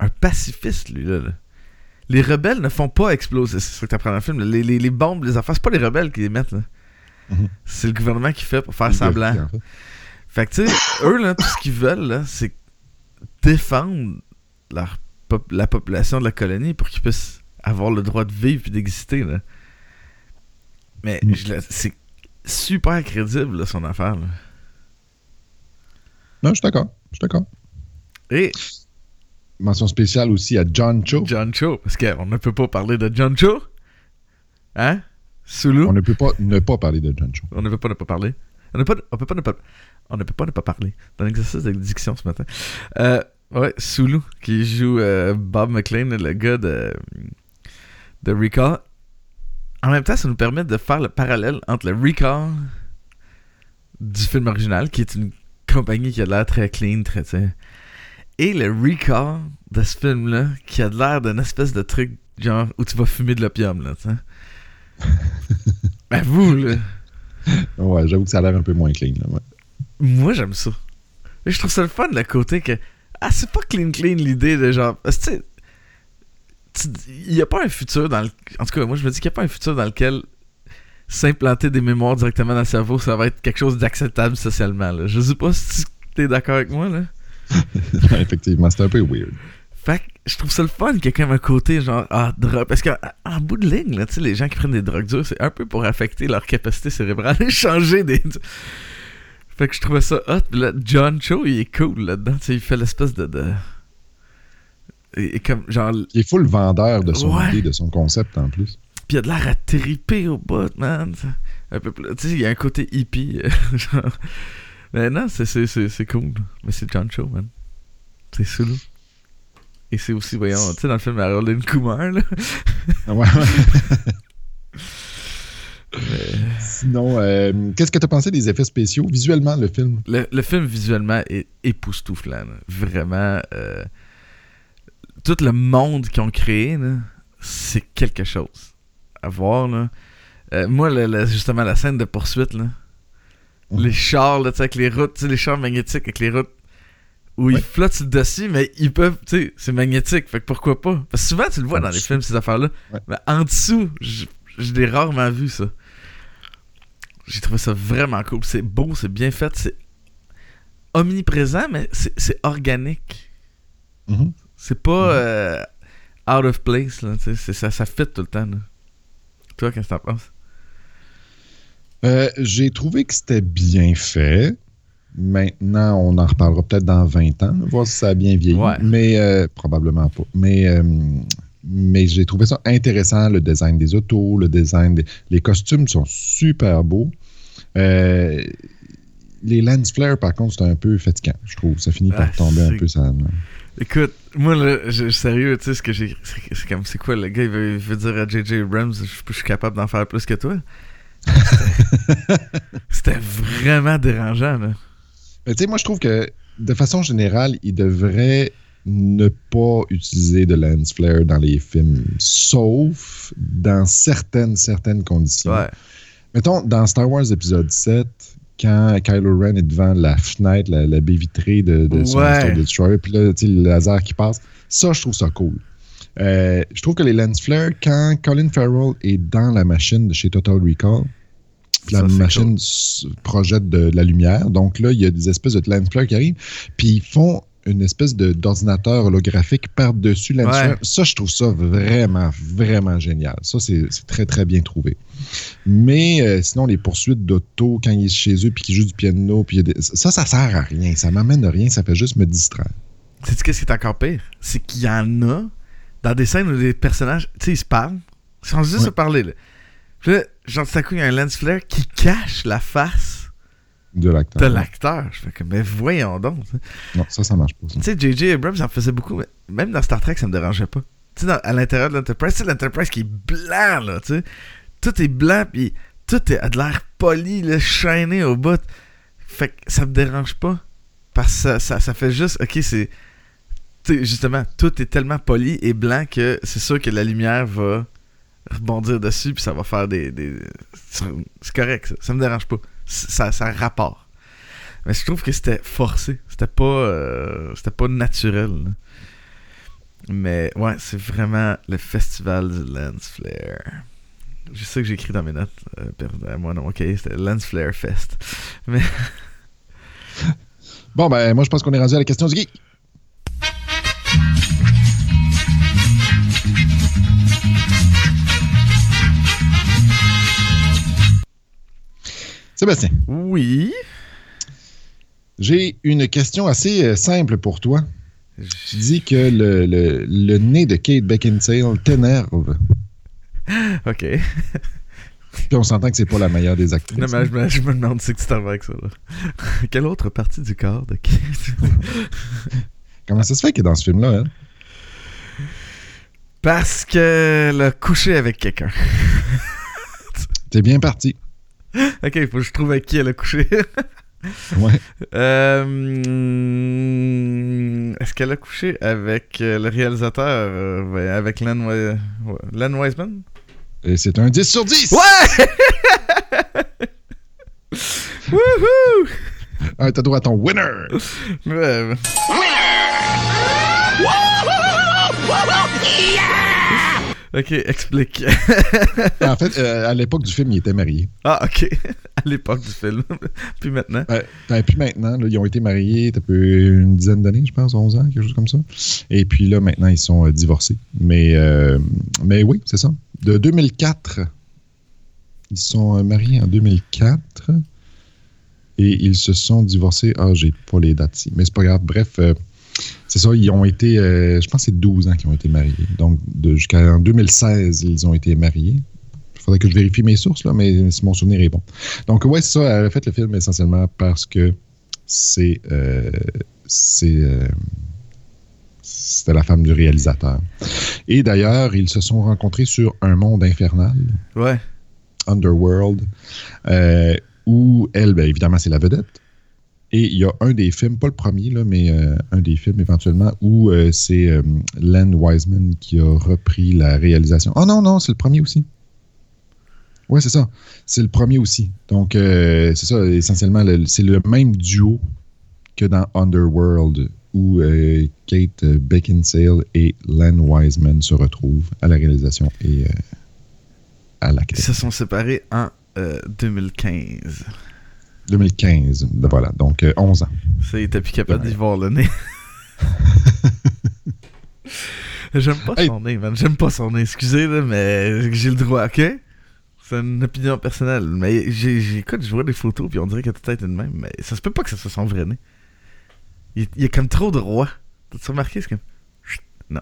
un pacifiste, lui, là. là. Les rebelles ne font pas exploser, c'est ça que t'apprends dans le film. là. Les, les, les bombes, les affaires, c'est pas les rebelles qui les mettent. Mhm. C'est le gouvernement qui fait pour faire semblant. en fait. Fait que, tu sais, eux, là, tout ce qu'ils veulent, là, c'est défendre leur pop- la population de la colonie pour qu'ils puissent avoir le droit de vivre et d'exister. Mais Mm. la- c'est super crédible, son affaire, là. Non, je suis d'accord. Je suis d'accord. Et Mention spéciale aussi à John Cho. John Cho, parce qu'on ne peut pas parler de John Cho. Hein? Sulu? On ne peut pas ne pas parler de John Cho. On ne peut pas ne pas parler. On ne peut, on peut pas ne pas. On ne peut pas ne pas parler. C'est un exercice de diction ce matin. Euh, ouais, Sulu, qui joue euh, Bob McLean, le gars de, de Recall. En même temps, ça nous permet de faire le parallèle entre le Recall du film original, qui est une compagnie qui a l'air très clean, très. tu sais, Et le Recall de ce film-là, qui a l'air d'une espèce de truc genre où tu vas fumer de l'opium, là, tu sais. Ben vous, là. Ouais, j'avoue que ça a l'air un peu moins clean. Là, ouais. Moi, j'aime ça. Et je trouve ça le fun, le côté que. Ah, c'est pas clean clean l'idée de genre. Tu sais. Il n'y a pas un futur dans le. En tout cas, moi, je me dis qu'il n'y a pas un futur dans lequel s'implanter des mémoires directement dans le cerveau, ça va être quelque chose d'acceptable socialement. Là. Je sais pas si t'es d'accord avec moi, là. Effectivement, c'est un peu weird. Fait que je trouve ça le fun qu'il y a quand même un côté genre ah drogue parce qu'en en bout de ligne là, tu sais les gens qui prennent des drogues dures, c'est un peu pour affecter leur capacité cérébrale et changer des Fait que je trouvais ça hot, Puis là John Cho, il est cool là-dedans, tu sais, il fait l'espèce de de et, et comme genre Il est full vendeur de son Ouais. idée, de son concept en plus. Puis il a de l'air à triper au bout, man. tu sais. Un peu plus- tu sais, il y a un côté hippie euh, genre Mais non, c'est c'est c'est c'est cool. Mais c'est John Cho, man. C'est solo. Et c'est aussi, voyons, tu sais, dans le film Harold Kumar, là. Ah ouais. Sinon, euh, qu'est-ce que tu as pensé des effets spéciaux visuellement, le film? Le, le film visuellement est époustouflant. là. Vraiment. euh, tout le monde qu'ils ont créé, c'est quelque chose à voir. Là. Euh, moi, le- le- justement, la scène de poursuite, là, Mhm. les chars, là, avec les routes, les chars magnétiques avec les routes où Ouais. ils flottent sur le dessus, mais ils peuvent, tu sais, c'est magnétique, fait que pourquoi pas? Parce que souvent, tu le vois En dans les films, ces affaires-là. Ouais. Mais en dessous, je l'ai rarement vu, ça. J'ai trouvé ça vraiment cool. C'est beau, c'est bien fait, c'est omniprésent, mais c'est organique. Mhm. C'est pas Mhm. euh, out of place, là. Ça, ça fit tout le temps, là. Toi, qu'est-ce que t'en penses? Euh, J'ai trouvé que c'était bien fait. Maintenant, on en reparlera peut-être dans 20 ans, voir si ça a bien vieilli. Ouais. Mais euh, probablement pas. Mais, euh, mais j'ai trouvé ça intéressant, le design des autos, le design des... Les costumes sont super beaux. Euh, les lens flares, par contre, c'est un peu fatigant, je trouve. Ça finit par Ah, tomber un peu ça. Écoute, moi, là, je, sérieux, tu sais, ce que j'ai. C'est comme, c'est quoi, le gars, il veut, il veut dire à JJ Abrams, je, je suis capable d'en faire plus que toi? C'était- C'était vraiment dérangeant, là. Mais tu sais, moi, je trouve que de façon générale, il devrait ne pas utiliser de lens flare dans les films, sauf dans certaines, certaines conditions. Ouais. Mettons, dans Star Wars épisode 7, quand Kylo Ren est devant la fenêtre, la, la baie vitrée de, de son Ouais. Destroyer, puis là, tu sais, le laser qui passe, ça, je trouve ça cool. Euh, je trouve que les lens flares, quand Colin Farrell est dans la machine de chez Total Recall, puis la machine projette de, la lumière. Donc là, il y a des espèces de lens flares qui arrivent, puis ils font une espèce de- d'ordinateur holographique par-dessus lens Ouais. Ça, je trouve ça vraiment, vraiment génial. Ça, c'est c'est très, très bien trouvé. Mais euh, sinon, les poursuites d'auto quand ils sont chez eux puis qu'ils jouent du piano, puis des- ça, ça sert à rien. Ça m'amène à rien. Ça fait juste me distraire. Sais-tu qu'est-ce qui est encore pire? C'est qu'il y en a dans des scènes où les personnages, tu sais, ils se parlent. Ils sont juste Ouais. parler, là. Puis là, genre, tout à coup, il y a un lens flare qui cache la face De l'acteur. de l'acteur. Je fais comme, mais voyons donc. Non, ça, ça marche pas. Tu sais, J.J. Abrams, ça en faisait beaucoup. mais Même dans Star Trek, ça me dérangeait pas. Tu sais, à l'intérieur de l'Enterprise, c'est l'Enterprise qui est blanc, là, tu sais. Tout est blanc, puis tout est, a de l'air poli, là, chaîné au bout. Fait que ça me dérange pas. Parce que ça, ça, ça fait juste, ok, c'est. Justement, tout est tellement poli et blanc que c'est sûr que la lumière va rebondir dessus, puis ça va faire des. des- C'est correct, ça. Ça me dérange pas. Ça, ça rapport. Mais je trouve que c'était forcé. C'était pas, euh, c'était pas naturel. Mais ouais, c'est vraiment le festival du Lens Flare. Je sais que j'ai écrit dans mes notes. Euh, moi non, ok, c'était Lens Flare Fest. Bon, ben, moi, je pense qu'on est rendu à la question du geek. Sébastien, Oui. j'ai une question assez euh, simple pour toi. Tu dis que le, le- le nez de Kate Beckinsale t'énerve. Ok. Puis on s'entend que c'est pas la meilleure des actrices. Non, mais je me, je me demande si tu t'en vas avec ça. Là. Quelle autre partie du corps de Kate? Comment ça se fait qu'elle est dans ce film-là, hein? Parce qu'elle a couché avec quelqu'un. T'es bien parti. Ok, faut que je trouve avec qui elle a couché. Ouais. Euh, Est-ce qu'elle a couché avec euh, le réalisateur, euh, avec Len, Len Wiseman? Et c'est un 10 sur 10! Ouais! Wouhou! Ah, t'as droit à ton winner! Ouais. Ok, explique. en fait, euh, à l'époque du film, il était marié. ah, ok. À l'époque du film. Puis maintenant? Euh, ben, puis maintenant, là, ils ont été mariés depuis une dizaine d'années, je pense, 11 ans, quelque chose comme ça. Et puis là, maintenant, ils sont euh, divorcés. Mais, euh, mais oui, c'est ça. De 2004, ils sont euh, mariés en 2004 et ils se sont divorcés. Ah, j'ai pas les dates ici, mais c'est pas grave. Bref, euh, c'est ça, ils ont été, euh, je pense que c'est 12 ans qu'ils ont été mariés. Donc, jusqu'en 2016, ils ont été mariés. Il faudrait que je vérifie mes sources, là, mais si mon souvenir est bon. Donc, ouais, c'est ça. Elle a fait le film essentiellement parce que c'est. euh, c'est. euh, c'était la femme du réalisateur. Et d'ailleurs, ils se sont rencontrés sur un monde infernal, Ouais. Underworld, où elle, ben, évidemment, c'est la vedette. Et il y a un des films, pas le premier, là, mais euh, un des films éventuellement, où euh, c'est euh, Len Wiseman qui a repris la réalisation. Oh non, non, c'est le premier aussi. Ouais, c'est ça. C'est le premier aussi. Donc, c'est ça, essentiellement, le- c'est le même duo que dans Underworld, où Kate Beckinsale et Len Wiseman se retrouvent à la réalisation et à la Ils se sont séparés en euh, 2015. 2015. Ben Voilà, donc euh, 11 ans. Ça, il était plus capable d'y voir le nez. J'aime pas Hey. son nez, man. J'aime pas son nez. Excusez, là, mais j'ai le droit, ok? C'est une opinion personnelle. Mais j'ai, j'ai- écoute, je vois des photos, puis on dirait que tête est de même. Mais ça se peut pas que ça soit son vrai nez. Il, il est comme trop droit. T'as-tu remarqué? C'est comme. Chut, Non.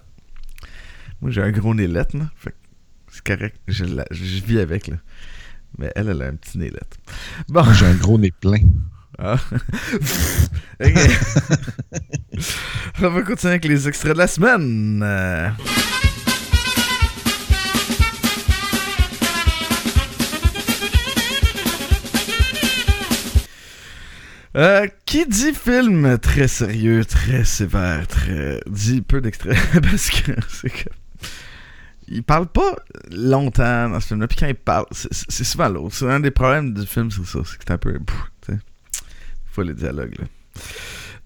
Moi, j'ai un gros nez lettre, là. Fait que c'est correct. Je, la- je vis avec, là. Mais elle, elle a un petit nez lettre. Bon. Moi, j'ai un gros nez plein. Ah. ok. On va continuer avec les extraits de la semaine. Euh, euh, qui dit film très sérieux, très sévère, très dit peu d'extraits? Parce que c'est que il parle pas longtemps dans ce film-là. Puis quand il parle, c'est- souvent l'autre. C'est un des problèmes du film, c'est ça. C'est que c'est un peu. pff. Faut les dialogues, là.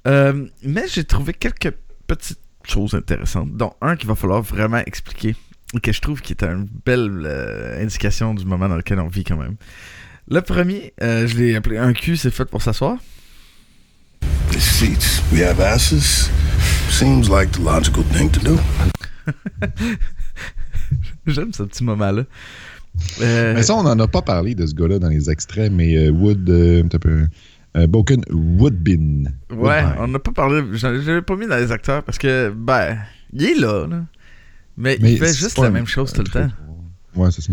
Euh, mais j'ai trouvé quelques petites choses intéressantes, dont un qu'il va falloir vraiment expliquer, et que je trouve qui est une belle euh, indication du moment dans lequel on vit quand même. Le premier, euh, je l'ai appelé un cul, c'est fait pour s'asseoir. The seats. We have asses. Seems like the logical thing to do. J'aime ce petit moment-là. Euh, Mais ça, on n'en a pas parlé de ce gars-là dans les extraits, mais euh, Wood, euh, un petit peu, euh, Boken Woodbin. ouais, Woodbine. on n'a pas parlé. Je l'avais pas mis dans les acteurs parce que, ben, il est là, là. Mais, Mais il fait juste la un- même chose tout le temps. Ouais, c'est ça.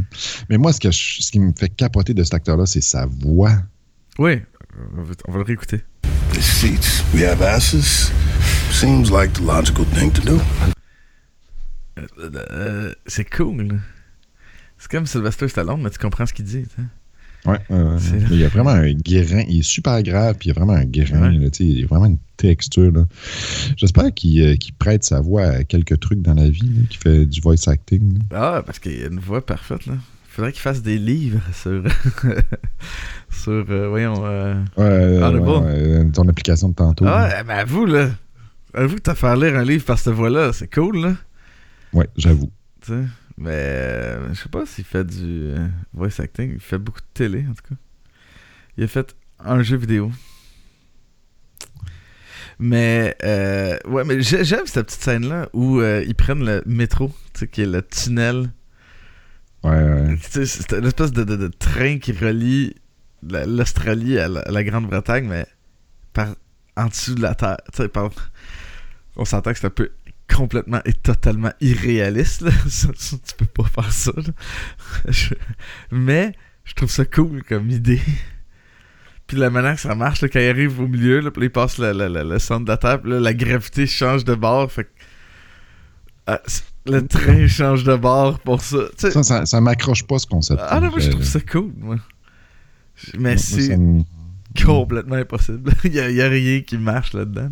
Mais moi, ce, que je- ce qui me fait capoter de cet acteur-là, c'est sa voix. Oui, on va, on va le réécouter. The seats. We have asses. Seems like the logical thing to do. Euh, c'est cool. C'est comme Sylvester Stallone, mais tu comprends ce qu'il dit. Ouais, il y a vraiment un guérin. Il est super grave, puis il y a vraiment un. Ouais. là, sais, il y a vraiment une texture. là. J'espère qu'il euh, qu'il prête sa voix à quelques trucs dans la vie, qu'il fait du voice acting. là. Ah, parce qu'il y a une voix parfaite. là. Faudrait qu'il fasse des livres sur. sur. euh, voyons. euh, Ouais, euh, ton application de tantôt. Ah, ouais, ben avoue, là. Avoue que t'as fait lire un livre par cette voix-là. C'est cool, là. Ouais, j'avoue. Tu sais. Mais euh, je sais pas s'il fait du euh, voice acting. Il fait beaucoup de télé, en tout cas. Il a fait un jeu vidéo. Mais, euh, ouais, mais j'ai- j'aime cette petite scène-là où euh, ils prennent le métro, tu sais, qui est le tunnel. Ouais, ouais. Tu sais, C'est une espèce de, de- de train qui relie la- l'Australie à la, à la Grande-Bretagne, mais par en dessous de la Terre. Tu sais, par- on s'entend que c'est un peu complètement et totalement irréaliste. Là. Tu peux pas faire ça. Je- Mais je trouve ça cool comme idée. Puis la manière que ça marche, là, quand il arrive au milieu, là, puis il passe le, le- le- le centre de la puis là, la gravité change de bord. Fait que, ah, le train change de bord pour ça. Ça, ça, ça m'accroche pas ce concept. ah non, moi je trouve ça cool, moi. Mais c'est complètement impossible. Il y, a, il y a rien qui marche là-dedans.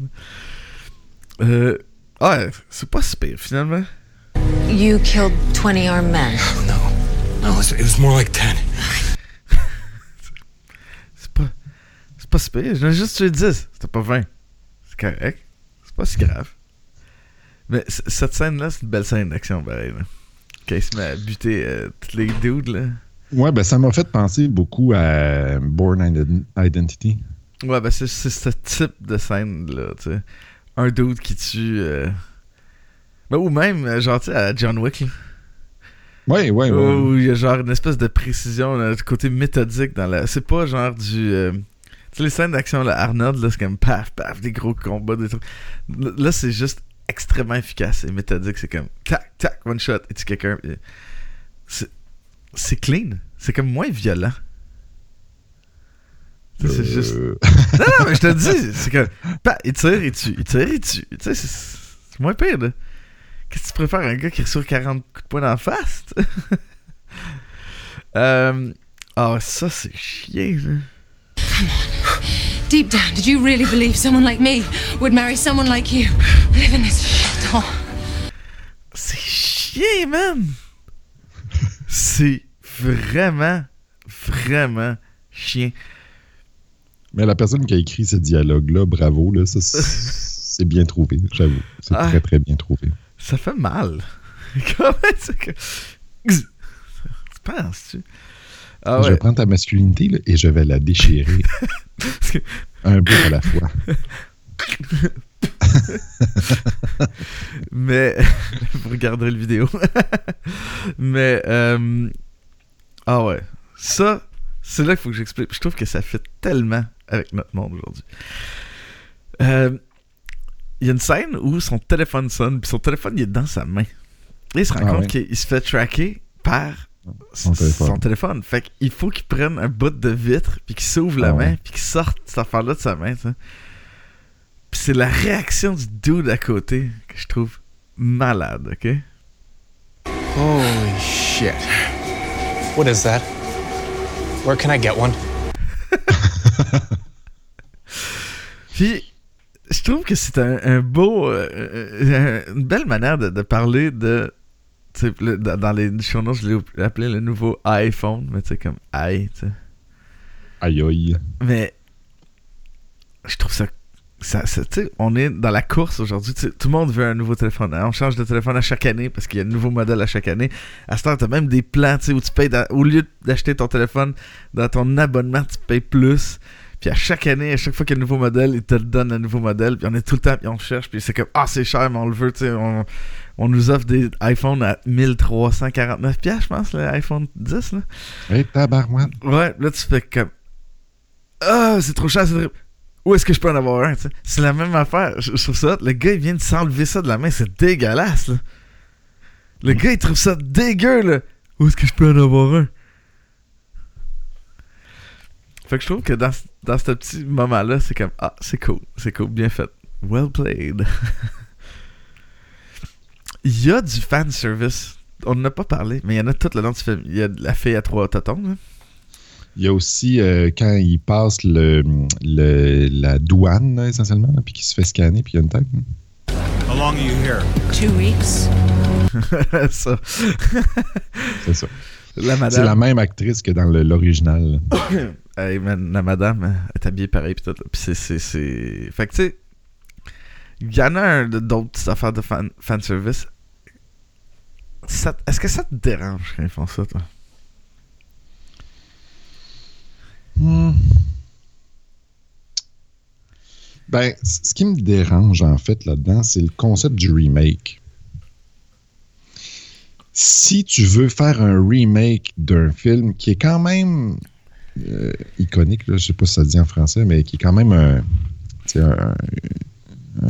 Euh, ah, c'est pas si pire finalement. You killed 20 armed men. No. No, it was, it was more like 10. C'est pas, c'est pas si pire. J'en ai juste tué 10. C'était pas 20. C'est correct. C'est pas si grave. Mais cette scène-là, c'est une belle scène d'action, pareil. Là. Quand il se met à buter euh, tous les dudes, là. Ouais, ben ça m'a fait penser beaucoup à Born Iden- Identity. Ouais, ben c'est c'est ce type de scène-là, tu sais. Un dude qui tue. euh, Ben, ou même, euh, genre, tu sais, à John Wick, là. Ouais, ouais, ouais. Où il y a genre une espèce de précision, là, du côté méthodique dans la. C'est pas genre du. euh, Tu sais, les scènes d'action, là, Arnold, là, c'est comme paf, paf, des gros combats, des trucs. Là, c'est juste extrêmement efficace et méthodique. C'est comme tac, tac, one shot, et tu quelqu'un. C'est clean. C'est comme moins violent. C'est juste. Euh, Non, non, mais je te le dis, c'est que. Il tire, il tue, il tire, il tue. Tu sais, c'est- moins pire, là. Qu'est-ce que tu préfères, un gars qui reçoit 40 coups de poing dans la face? euh. Ah, ça, c'est chiant, là. Deep down, did you really believe someone like me would marry someone like you? Live in this shithole. C'est chiant, man! c'est vraiment, vraiment chiant. Mais la personne qui a écrit ce dialogue-là, bravo, là, ça, c'est bien trouvé, j'avoue. C'est Ah. très, très bien trouvé. Ça fait mal. Comment c'est que. Tu penses-tu? Ah Je prendre ta masculinité là, et je vais la déchirer. que- Un bout à la fois. Mais. vous regarderez le vidéo. Mais. euh, Ah ouais. Ça, c'est là qu'il faut que j'explique. Je trouve que ça fait tellement avec notre monde aujourd'hui. Euh, Il y a une scène où son téléphone sonne, puis son téléphone il est dans sa main. Et il se rend Ah compte ouais. qu'il se fait tracker par Son téléphone. son téléphone. Fait qu'il faut qu'il prenne un bout de vitre, puis qu'il s'ouvre la Ah main, ouais. puis qu'il sorte cette affaire-là de sa main. Puis c'est la réaction du dude à côté que je trouve malade, ok? Holy shit. What is that? Where can I get one? Puis je trouve que c'est un, un beau. euh, euh, une belle manière de, de parler de. tu sais, le- dans dans les show notes, je l'ai appelé le nouveau iPhone, mais tu sais, comme i, tu sais. Aïe aïe. Mais je trouve ça. Ça, on est dans la course aujourd'hui. Tout le monde veut un nouveau téléphone. hein. On change de téléphone à chaque année parce qu'il y a un nouveau modèle à chaque année. À ce temps, tu as même des plans tu sais, où tu payes, dans- au lieu d'acheter ton téléphone dans ton abonnement, tu payes plus. Puis à chaque année, à chaque fois qu'il y a un nouveau modèle, ils te le donnent un nouveau modèle. Puis on est tout le temps, puis on cherche. Puis c'est comme, ah, c'est cher, mais on le veut. tu sais, On, on nous offre des iPhones à 1349$, piastres, je pense, l'iPhone 10. Là. Hé, tabarouette. Ouais, là tu fais comme Ah, c'est trop cher, c'est trop- Où est-ce que je peux en avoir un? C'est la même affaire. Je, trouve ça. Le gars, il vient de s'enlever ça de la main, c'est dégueulasse, là. Le gars, il trouve ça dégueu, là. Où est-ce que je peux en avoir un? Fait que je trouve que dans, dans ce petit moment-là, c'est comme Ah, c'est cool, c'est cool, bien fait. Well played. il y a du fan service. On n'en a pas parlé, mais il y en a tout le long du film. Il y a la fille à trois totons, là. Il y a aussi euh, quand il passe le, le- la douane, là, essentiellement, là, puis qu'il se fait scanner, puis il y a une tête. hein. How long are you here? Two weeks. ça. C'est ça. La C'est la même actrice que dans l'original. Hey, man, la madame est habillée pareil pis tout. Pis c'est, c'est, c'est... Fait que tu sais, il y en a d'autres petites affaires de fan, fan service. Ça- est-ce que ça te dérange quand ils font ça, toi? Hmm. Ben, ce qui me dérange en fait là-dedans, c'est le concept du remake. Si tu veux faire un remake d'un film qui est quand même euh, iconique, là, je sais pas si ça se dit en français, mais qui est quand même un,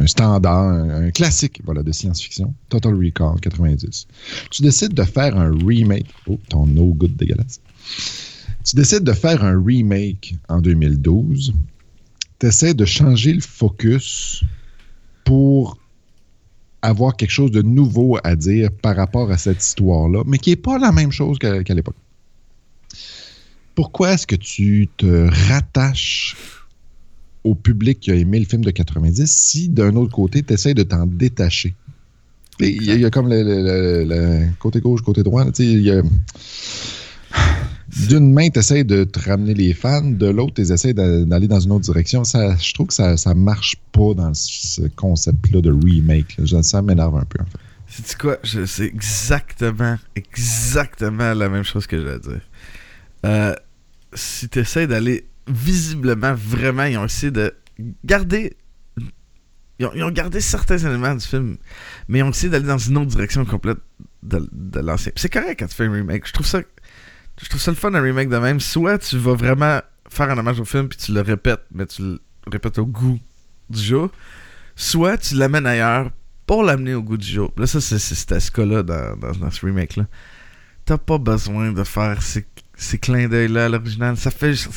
standard, un, un classique voilà, de science-fiction, Total Recall 90. Tu décides de faire un remake. Oh, ton no good dégueulasse. Tu décides de faire un remake en 2012. Tu essaies de changer le focus pour avoir quelque chose de nouveau à dire par rapport à cette histoire-là, mais qui n'est pas la même chose qu'à l'époque. Pourquoi est-ce que tu te rattaches au public qui a aimé le film de 90 si d'un autre côté, tu essaies de t'en détacher? Il y, a- comme le, le- côté gauche, côté droit. il y a- d'une main, tu essaies de te ramener les fans, de l'autre, tu essaies d'a- d'aller dans une autre direction. Ça, je trouve que ça ne marche pas dans ce concept-là de remake. Ça m'énerve un peu, en. C'est quoi? Je sais exactement, exactement la même chose que j'ai à dire. Euh, si tu essaies d'aller visiblement, vraiment, ils ont essayé de garder. Ils ont, gardé certains éléments du film, mais ils ont essayé d'aller dans une autre direction complète de, de l'ancien. C'est correct quand tu fais un remake. Je trouve ça. Je trouve ça le fun un remake de même. Soit tu vas vraiment faire un hommage au film puis tu le répètes, mais tu le répètes au goût du jour. Soit tu l'amènes ailleurs pour l'amener au goût du jour. Là, ça, c'est ce cas-là dans, dans, dans ce remake-là. T'as pas besoin de faire ces, ces clins d'œil-là à l'original. Ça fait. Je,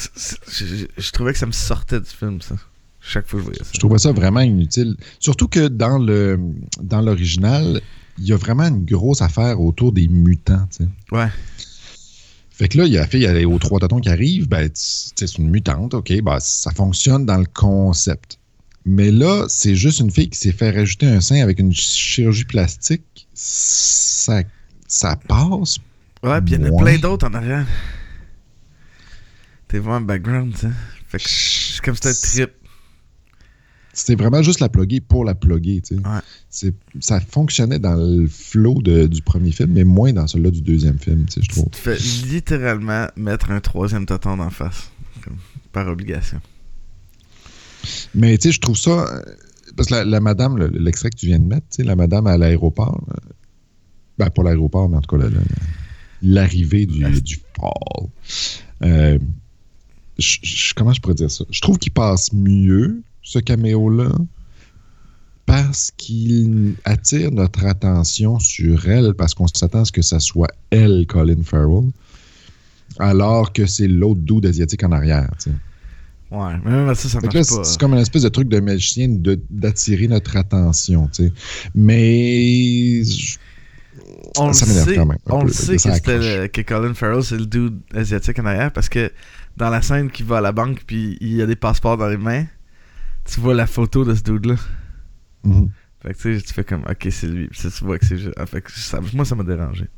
je- je trouvais que ça me sortait du film, ça. Chaque fois que je voyais ça. Je trouvais ça vraiment inutile. Surtout que dans le dans l'original, il y a vraiment une grosse affaire autour des mutants. tu sais. Ouais. Fait que là, il y a la fille elle est aux trois tatons qui arrive, ben, c'est une mutante, OK, ben, ça fonctionne dans le concept. Mais là, c'est juste une fille qui s'est fait rajouter un sein avec une chirurgie plastique. Ça, ça passe. Ouais, pis il y en a plein d'autres en arrière. T'es un background, sais. Fait que c'est comme un trip. C'était vraiment juste la plugger pour la plugger. tu sais. Ouais. Ça fonctionnait dans le flow de- du premier film, mais moins dans celui-là du deuxième film, tu sais, je trouve. Tu fais littéralement mettre un troisième tonton en face. Comme, par obligation. Mais tu sais, je trouve ça. euh, Parce que la, la madame, le- l'extrait que tu viens de mettre, tu sais, la madame à l'aéroport, euh, ben pas l'aéroport, mais en tout cas, la- la- l'arrivée du, du fall. Euh, je- je- comment je pourrais dire ça? Je trouve qu'il passe mieux, ce caméo-là, parce qu'il attire notre attention sur elle, parce qu'on s'attend à ce que ça soit elle, Colin Farrell, alors que c'est l'autre dude asiatique en arrière. tu sais. Ouais, mais ça, ça c'est comme un espèce de truc de magicien de- d'attirer notre attention, tu sais. Mais je- on le ça m'énerve sait, quand même. on peu, le sait le- que Colin Farrell, c'est le dude asiatique en arrière parce que dans la scène qui va à la banque puis il y a des passeports dans les mains, tu vois la photo de ce dude-là? Mhm. Fait que tu sais, tu fais comme, ok, c'est lui. Puis ça, tu vois que c'est juste- ah, fait que ça- moi, ça m'a dérangé.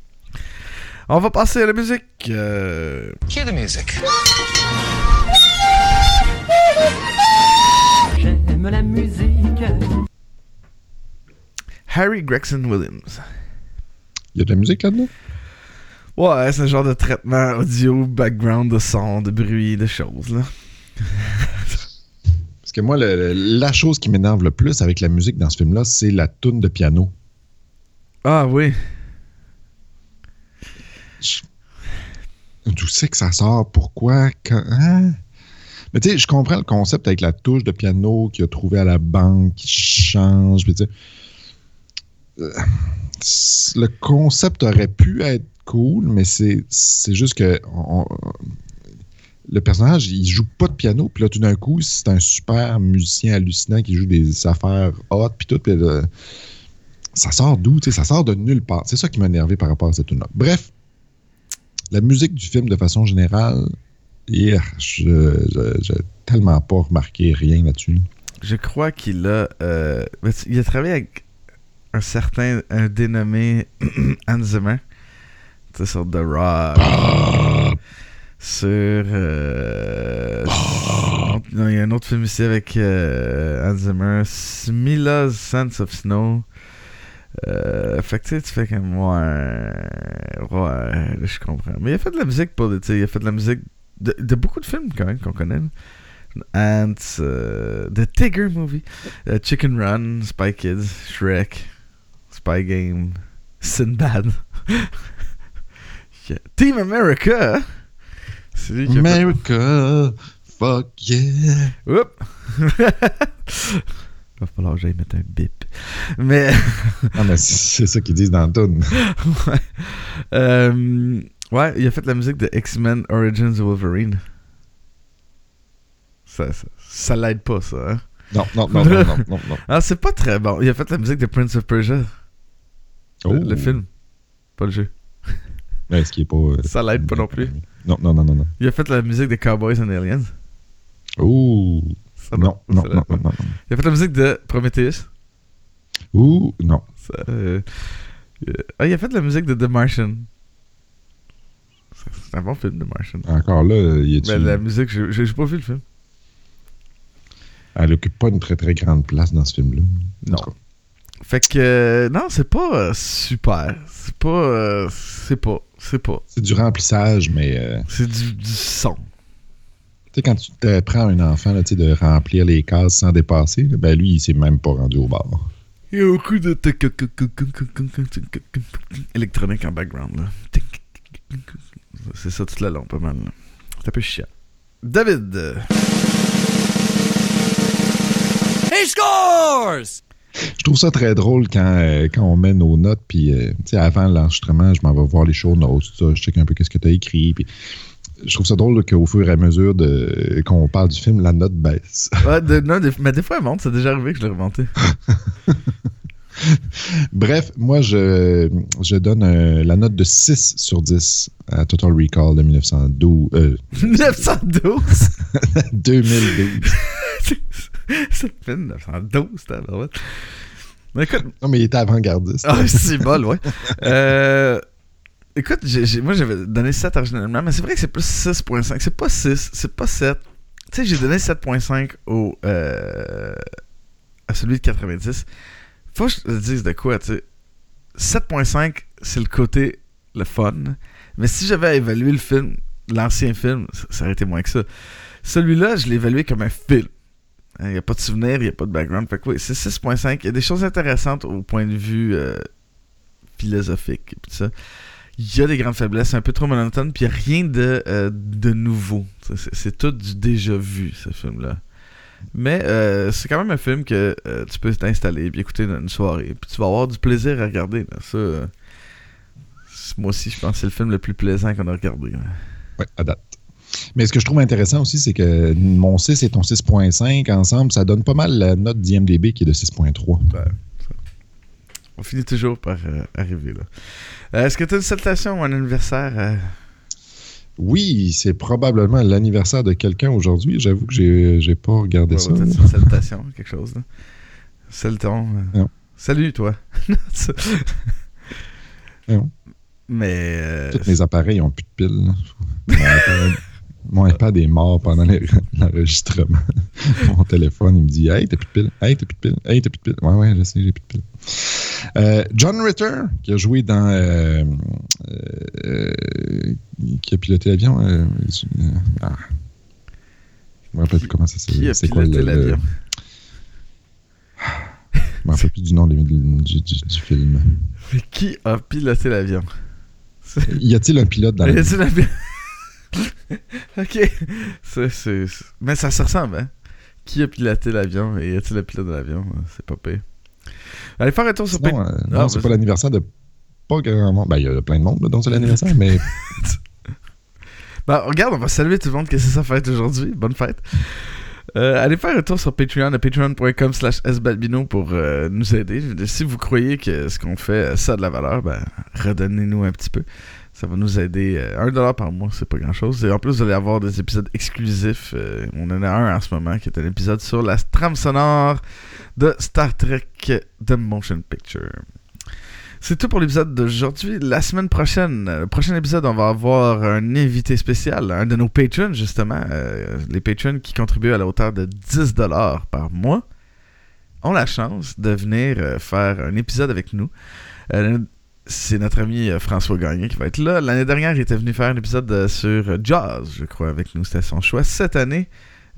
On va passer à la musique. euh, Cue the music. J'aime la musique. Harry Gregson Williams. Il y a de la musique là-dedans? Ouais, c'est un genre de traitement audio, background de son, de bruit, de choses, là. Que moi, le- la chose qui m'énerve le plus avec la musique dans ce film-là, c'est la toune de piano. Ah oui. Je- D'où c'est que ça sort? Pourquoi? Quand, hein? Mais tu sais, je comprends le concept avec la touche de piano qu'il a trouvé à la banque, qui change. puis euh, le concept aurait pu être cool, mais c'est c'est juste que on- le personnage, il joue pas de piano, puis là, tout d'un coup, c'est un super musicien hallucinant qui joue des affaires hot, puis tout, puis ça sort d'où? tu sais, Ça sort de nulle part. C'est ça qui m'a énervé par rapport à cette tune-là. Bref, la musique du film, de façon générale, hier, je j'ai tellement pas remarqué rien là-dessus. Je crois qu'il a. euh, il a travaillé avec un certain. Un dénommé Hans Zimmer. Sur The Rock. Sur. euh, non, il y a un autre film ici avec euh, Hans Zimmer. Smila's Sense of Snow. Euh, fait que tu fais comme. Ouais. Ouais, je comprends. Mais il a fait de la musique pour. Tu sais, il a fait de la musique de, de beaucoup de films quand même qu'on connaît. Ants, euh, The Tigger Movie, euh, Chicken Run, Spy Kids, Shrek, Spy Game, Sinbad. Yeah. Team America! C'est lui qui a fait- America, fuck yeah. Oups! Il va falloir que j'aille mettre un bip. Mais. Ah, mais c'est c'est ça qu'ils disent dans le tune. ouais. Euh, ouais, il a fait la musique de X-Men Origins Wolverine. Ça, ça, ça l'aide pas, ça. Hein? Non, non, non, non, non, non, non. Ah, c'est pas très bon. Il a fait la musique de Prince of Persia. Oh. Le, le film. Pas le jeu. Ouais, ce qui est pas. euh, Ça l'aide pas non plus. Non, non, non, non, non. Il a fait la musique de Cowboys and Aliens. Ouh. Ça, Non, non, non, non, non. Il a fait la musique de Prometheus. Ouh, non. Ça, euh, euh, ah, il a fait la musique de The Martian. C'est un bon film, The Martian. Encore là, il est Mais la musique, j'ai pas vu le film. elle occupe pas une très très grande place dans ce film-là. Non. Fait que, euh, non, c'est pas euh, super. C'est pas. euh, c'est pas. C'est pas. C'est du remplissage, mais euh, C'est du, du son. tu sais, quand tu te prends un enfant là, tu sais, de remplir les cases sans dépasser, là, ben lui, il s'est même pas rendu au bar. Il y a beaucoup de électronique en background. là. C'est ça tout le long, pas mal. C'est un peu chiant. David. euh, He scores! Je trouve ça très drôle quand, euh, quand on met nos notes, puis euh, tu sais, avant l'enregistrement, je m'en vais voir les show notes, tout ça, je check un peu qu'est-ce que tu as écrit, puis je trouve ça drôle qu'au fur et à mesure de, qu'on parle du film, la note baisse. Ouais, de- non, des- mais des fois, elle monte. C'est déjà arrivé que je l'ai remonté. Bref, moi, je, je donne euh, la note de 6 sur 10 à Total Recall de 1912. euh, 912! 2012. Ça fait 912, t'as ouais. Mais écoute, Non, mais il était avant-gardiste. ah, c'est bol, ouais. Euh, écoute, moi j'avais donné 7 originalement, mais c'est vrai que c'est plus 6.5. C'est pas 6, c'est pas 7. Tu sais, j'ai donné 7.5 au, euh, à celui de 90. Faut que je te dise de quoi, tu sais. 7.5, c'est le côté le fun. Mais si j'avais à évaluer le film, l'ancien film, ça aurait été moins que ça. Celui-là, je l'ai évalué comme un film. Il n'y a pas de souvenir, il n'y a pas de background. Fait que oui, c'est 6.5. Il y a des choses intéressantes au point de vue euh, philosophique et ça. Il y a des grandes faiblesses, c'est un peu trop monotone, puis il n'y a rien de, euh, de nouveau. C'est, tout du déjà vu, ce film-là. Mais euh, c'est quand même un film que tu peux t'installer et écouter dans une soirée. Puis tu vas avoir du plaisir à regarder. Ça, moi aussi, je pense que c'est le film le plus plaisant qu'on a regardé. là. Ouais, à date. Mais ce que je trouve intéressant aussi, c'est que mon 6 et ton 6.5 ensemble, ça donne pas mal la note d'IMDB qui est de 6.3. On finit toujours par euh, arriver là. Euh, Est-ce que tu as une salutation ou un anniversaire euh? Oui, c'est probablement l'anniversaire de quelqu'un aujourd'hui. J'avoue que j'ai pas regardé Ouais, ça. peut-être une salutation, quelque chose. Là. Saluton. Non. Salut, toi. Non. Mais. Tous mes appareils ont plus de piles. Mon iPad, est mort pendant l'enregistrement. Mon téléphone, il me dit Hey, t'as plus de piles. Hey, t'as plus de piles. Hey, t'as plus de piles. Ouais, ouais, je sais, j'ai plus de piles. Euh, John Ritter, qui a joué dans. euh, euh, qui a piloté l'avion. ah. Je me rappelle plus comment ça qui a s'appelle. C'est quoi l'avion? Je me rappelle plus du nom du, du- film. Mais qui a piloté l'avion? Y a-t-il un pilote dans Y le a-t-il un pi- ok. C'est- Mais ça se ressemble, hein? Qui a piloté l'avion et y a-t-il un pilote de l'avion? C'est pas pire. Allez faire un tour sur Sinon, euh, Ah, non, c'est pas l'anniversaire de pas grand monde. Ben, il y a plein de monde là, dont c'est l'anniversaire, mais Ben, regarde, on va saluer tout le monde que c'est sa fête aujourd'hui. Bonne fête. Euh, allez faire un tour sur Patreon à patreon.com slash sbalbino pour euh, nous aider. Si vous croyez que ce qu'on fait, euh, ça a de la valeur, ben, redonnez-nous un petit peu. Ça va nous aider. euh, un dollar par mois, c'est pas grand-chose. Et en plus, vous allez avoir des épisodes exclusifs. Euh, on en a un en ce moment qui est un épisode sur la trame sonore de Star Trek The Motion Picture. C'est tout pour l'épisode d'aujourd'hui. La semaine prochaine, euh, le prochain épisode, on va avoir un invité spécial, un de nos patrons, justement. les patrons qui contribuent à la hauteur de 10$ par mois ont la chance de venir faire un épisode avec nous. C'est notre ami euh, François Gagné qui va être là. L'année dernière, il était venu faire un épisode euh, sur euh, Jazz, je crois, avec nous. C'était son choix. Cette année,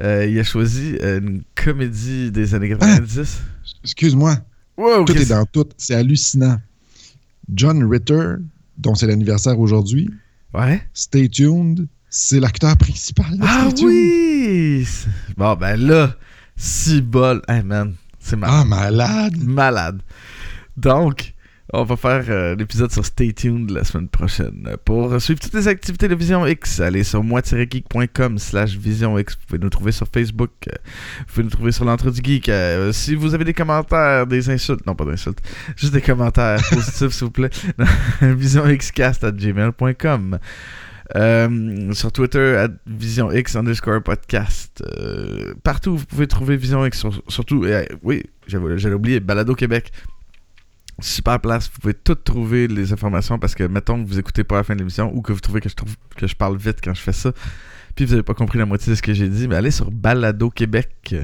euh, il a choisi une comédie des années 90. excuse-moi, Wow, tout est dans tout. C'est hallucinant. John Ritter, dont c'est l'anniversaire aujourd'hui, Ouais. Stay tuned, c'est l'acteur principal de Ah Stay oui! Bon, ben là, si bol. Hey man, c'est Ah, malade! malade. Donc, on va faire euh, l'épisode sur Stay Tuned la semaine prochaine. Pour suivre toutes les activités de Vision X, allez sur moi-geek.com slash Vision X. Vous pouvez nous trouver sur Facebook. Vous pouvez nous trouver sur l'entre du geek. Euh, si vous avez des commentaires, des insultes, non pas d'insultes, juste des commentaires positifs s'il vous plaît, visionxcast at gmail.com. Euh, sur Twitter, at VisionX underscore podcast. Euh, partout, vous pouvez trouver Vision X. sur- surtout, euh, oui, j'avais j'allais oublier, Balado Québec. Super place, vous pouvez tout trouver les informations parce que, mettons que vous écoutez pas la fin de l'émission ou que vous trouvez que je, trouve, que je parle vite quand je fais ça, puis vous avez pas compris la moitié de ce que j'ai dit, mais allez sur Balado Québec.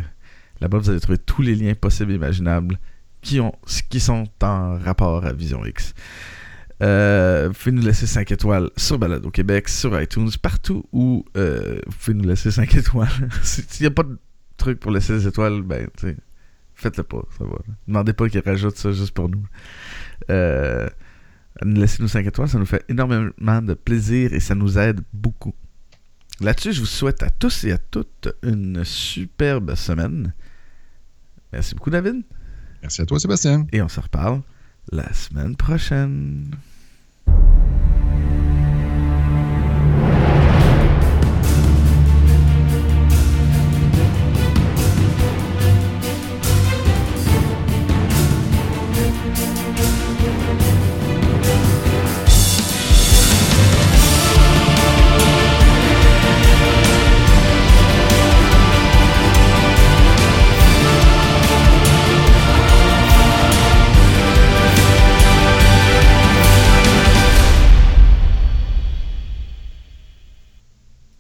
Là-bas, vous allez trouver tous les liens possibles et imaginables qui, ont, qui sont en rapport à Vision X. Euh, vous pouvez nous laisser 5 étoiles sur Balado Québec, sur iTunes, partout où euh, vous pouvez nous laisser 5 étoiles. S'il n'y a pas de truc pour laisser des étoiles, ben, tu sais, faites-le pas, ça va. Demandez pas qu'ils rajoutent ça juste pour nous. Euh, Laissez-nous 5 étoiles, ça nous fait énormément de plaisir et ça nous aide beaucoup. Là-dessus, je vous souhaite à tous et à toutes une superbe semaine. Merci beaucoup, David. Merci à toi, Sébastien. Et on se reparle la semaine prochaine.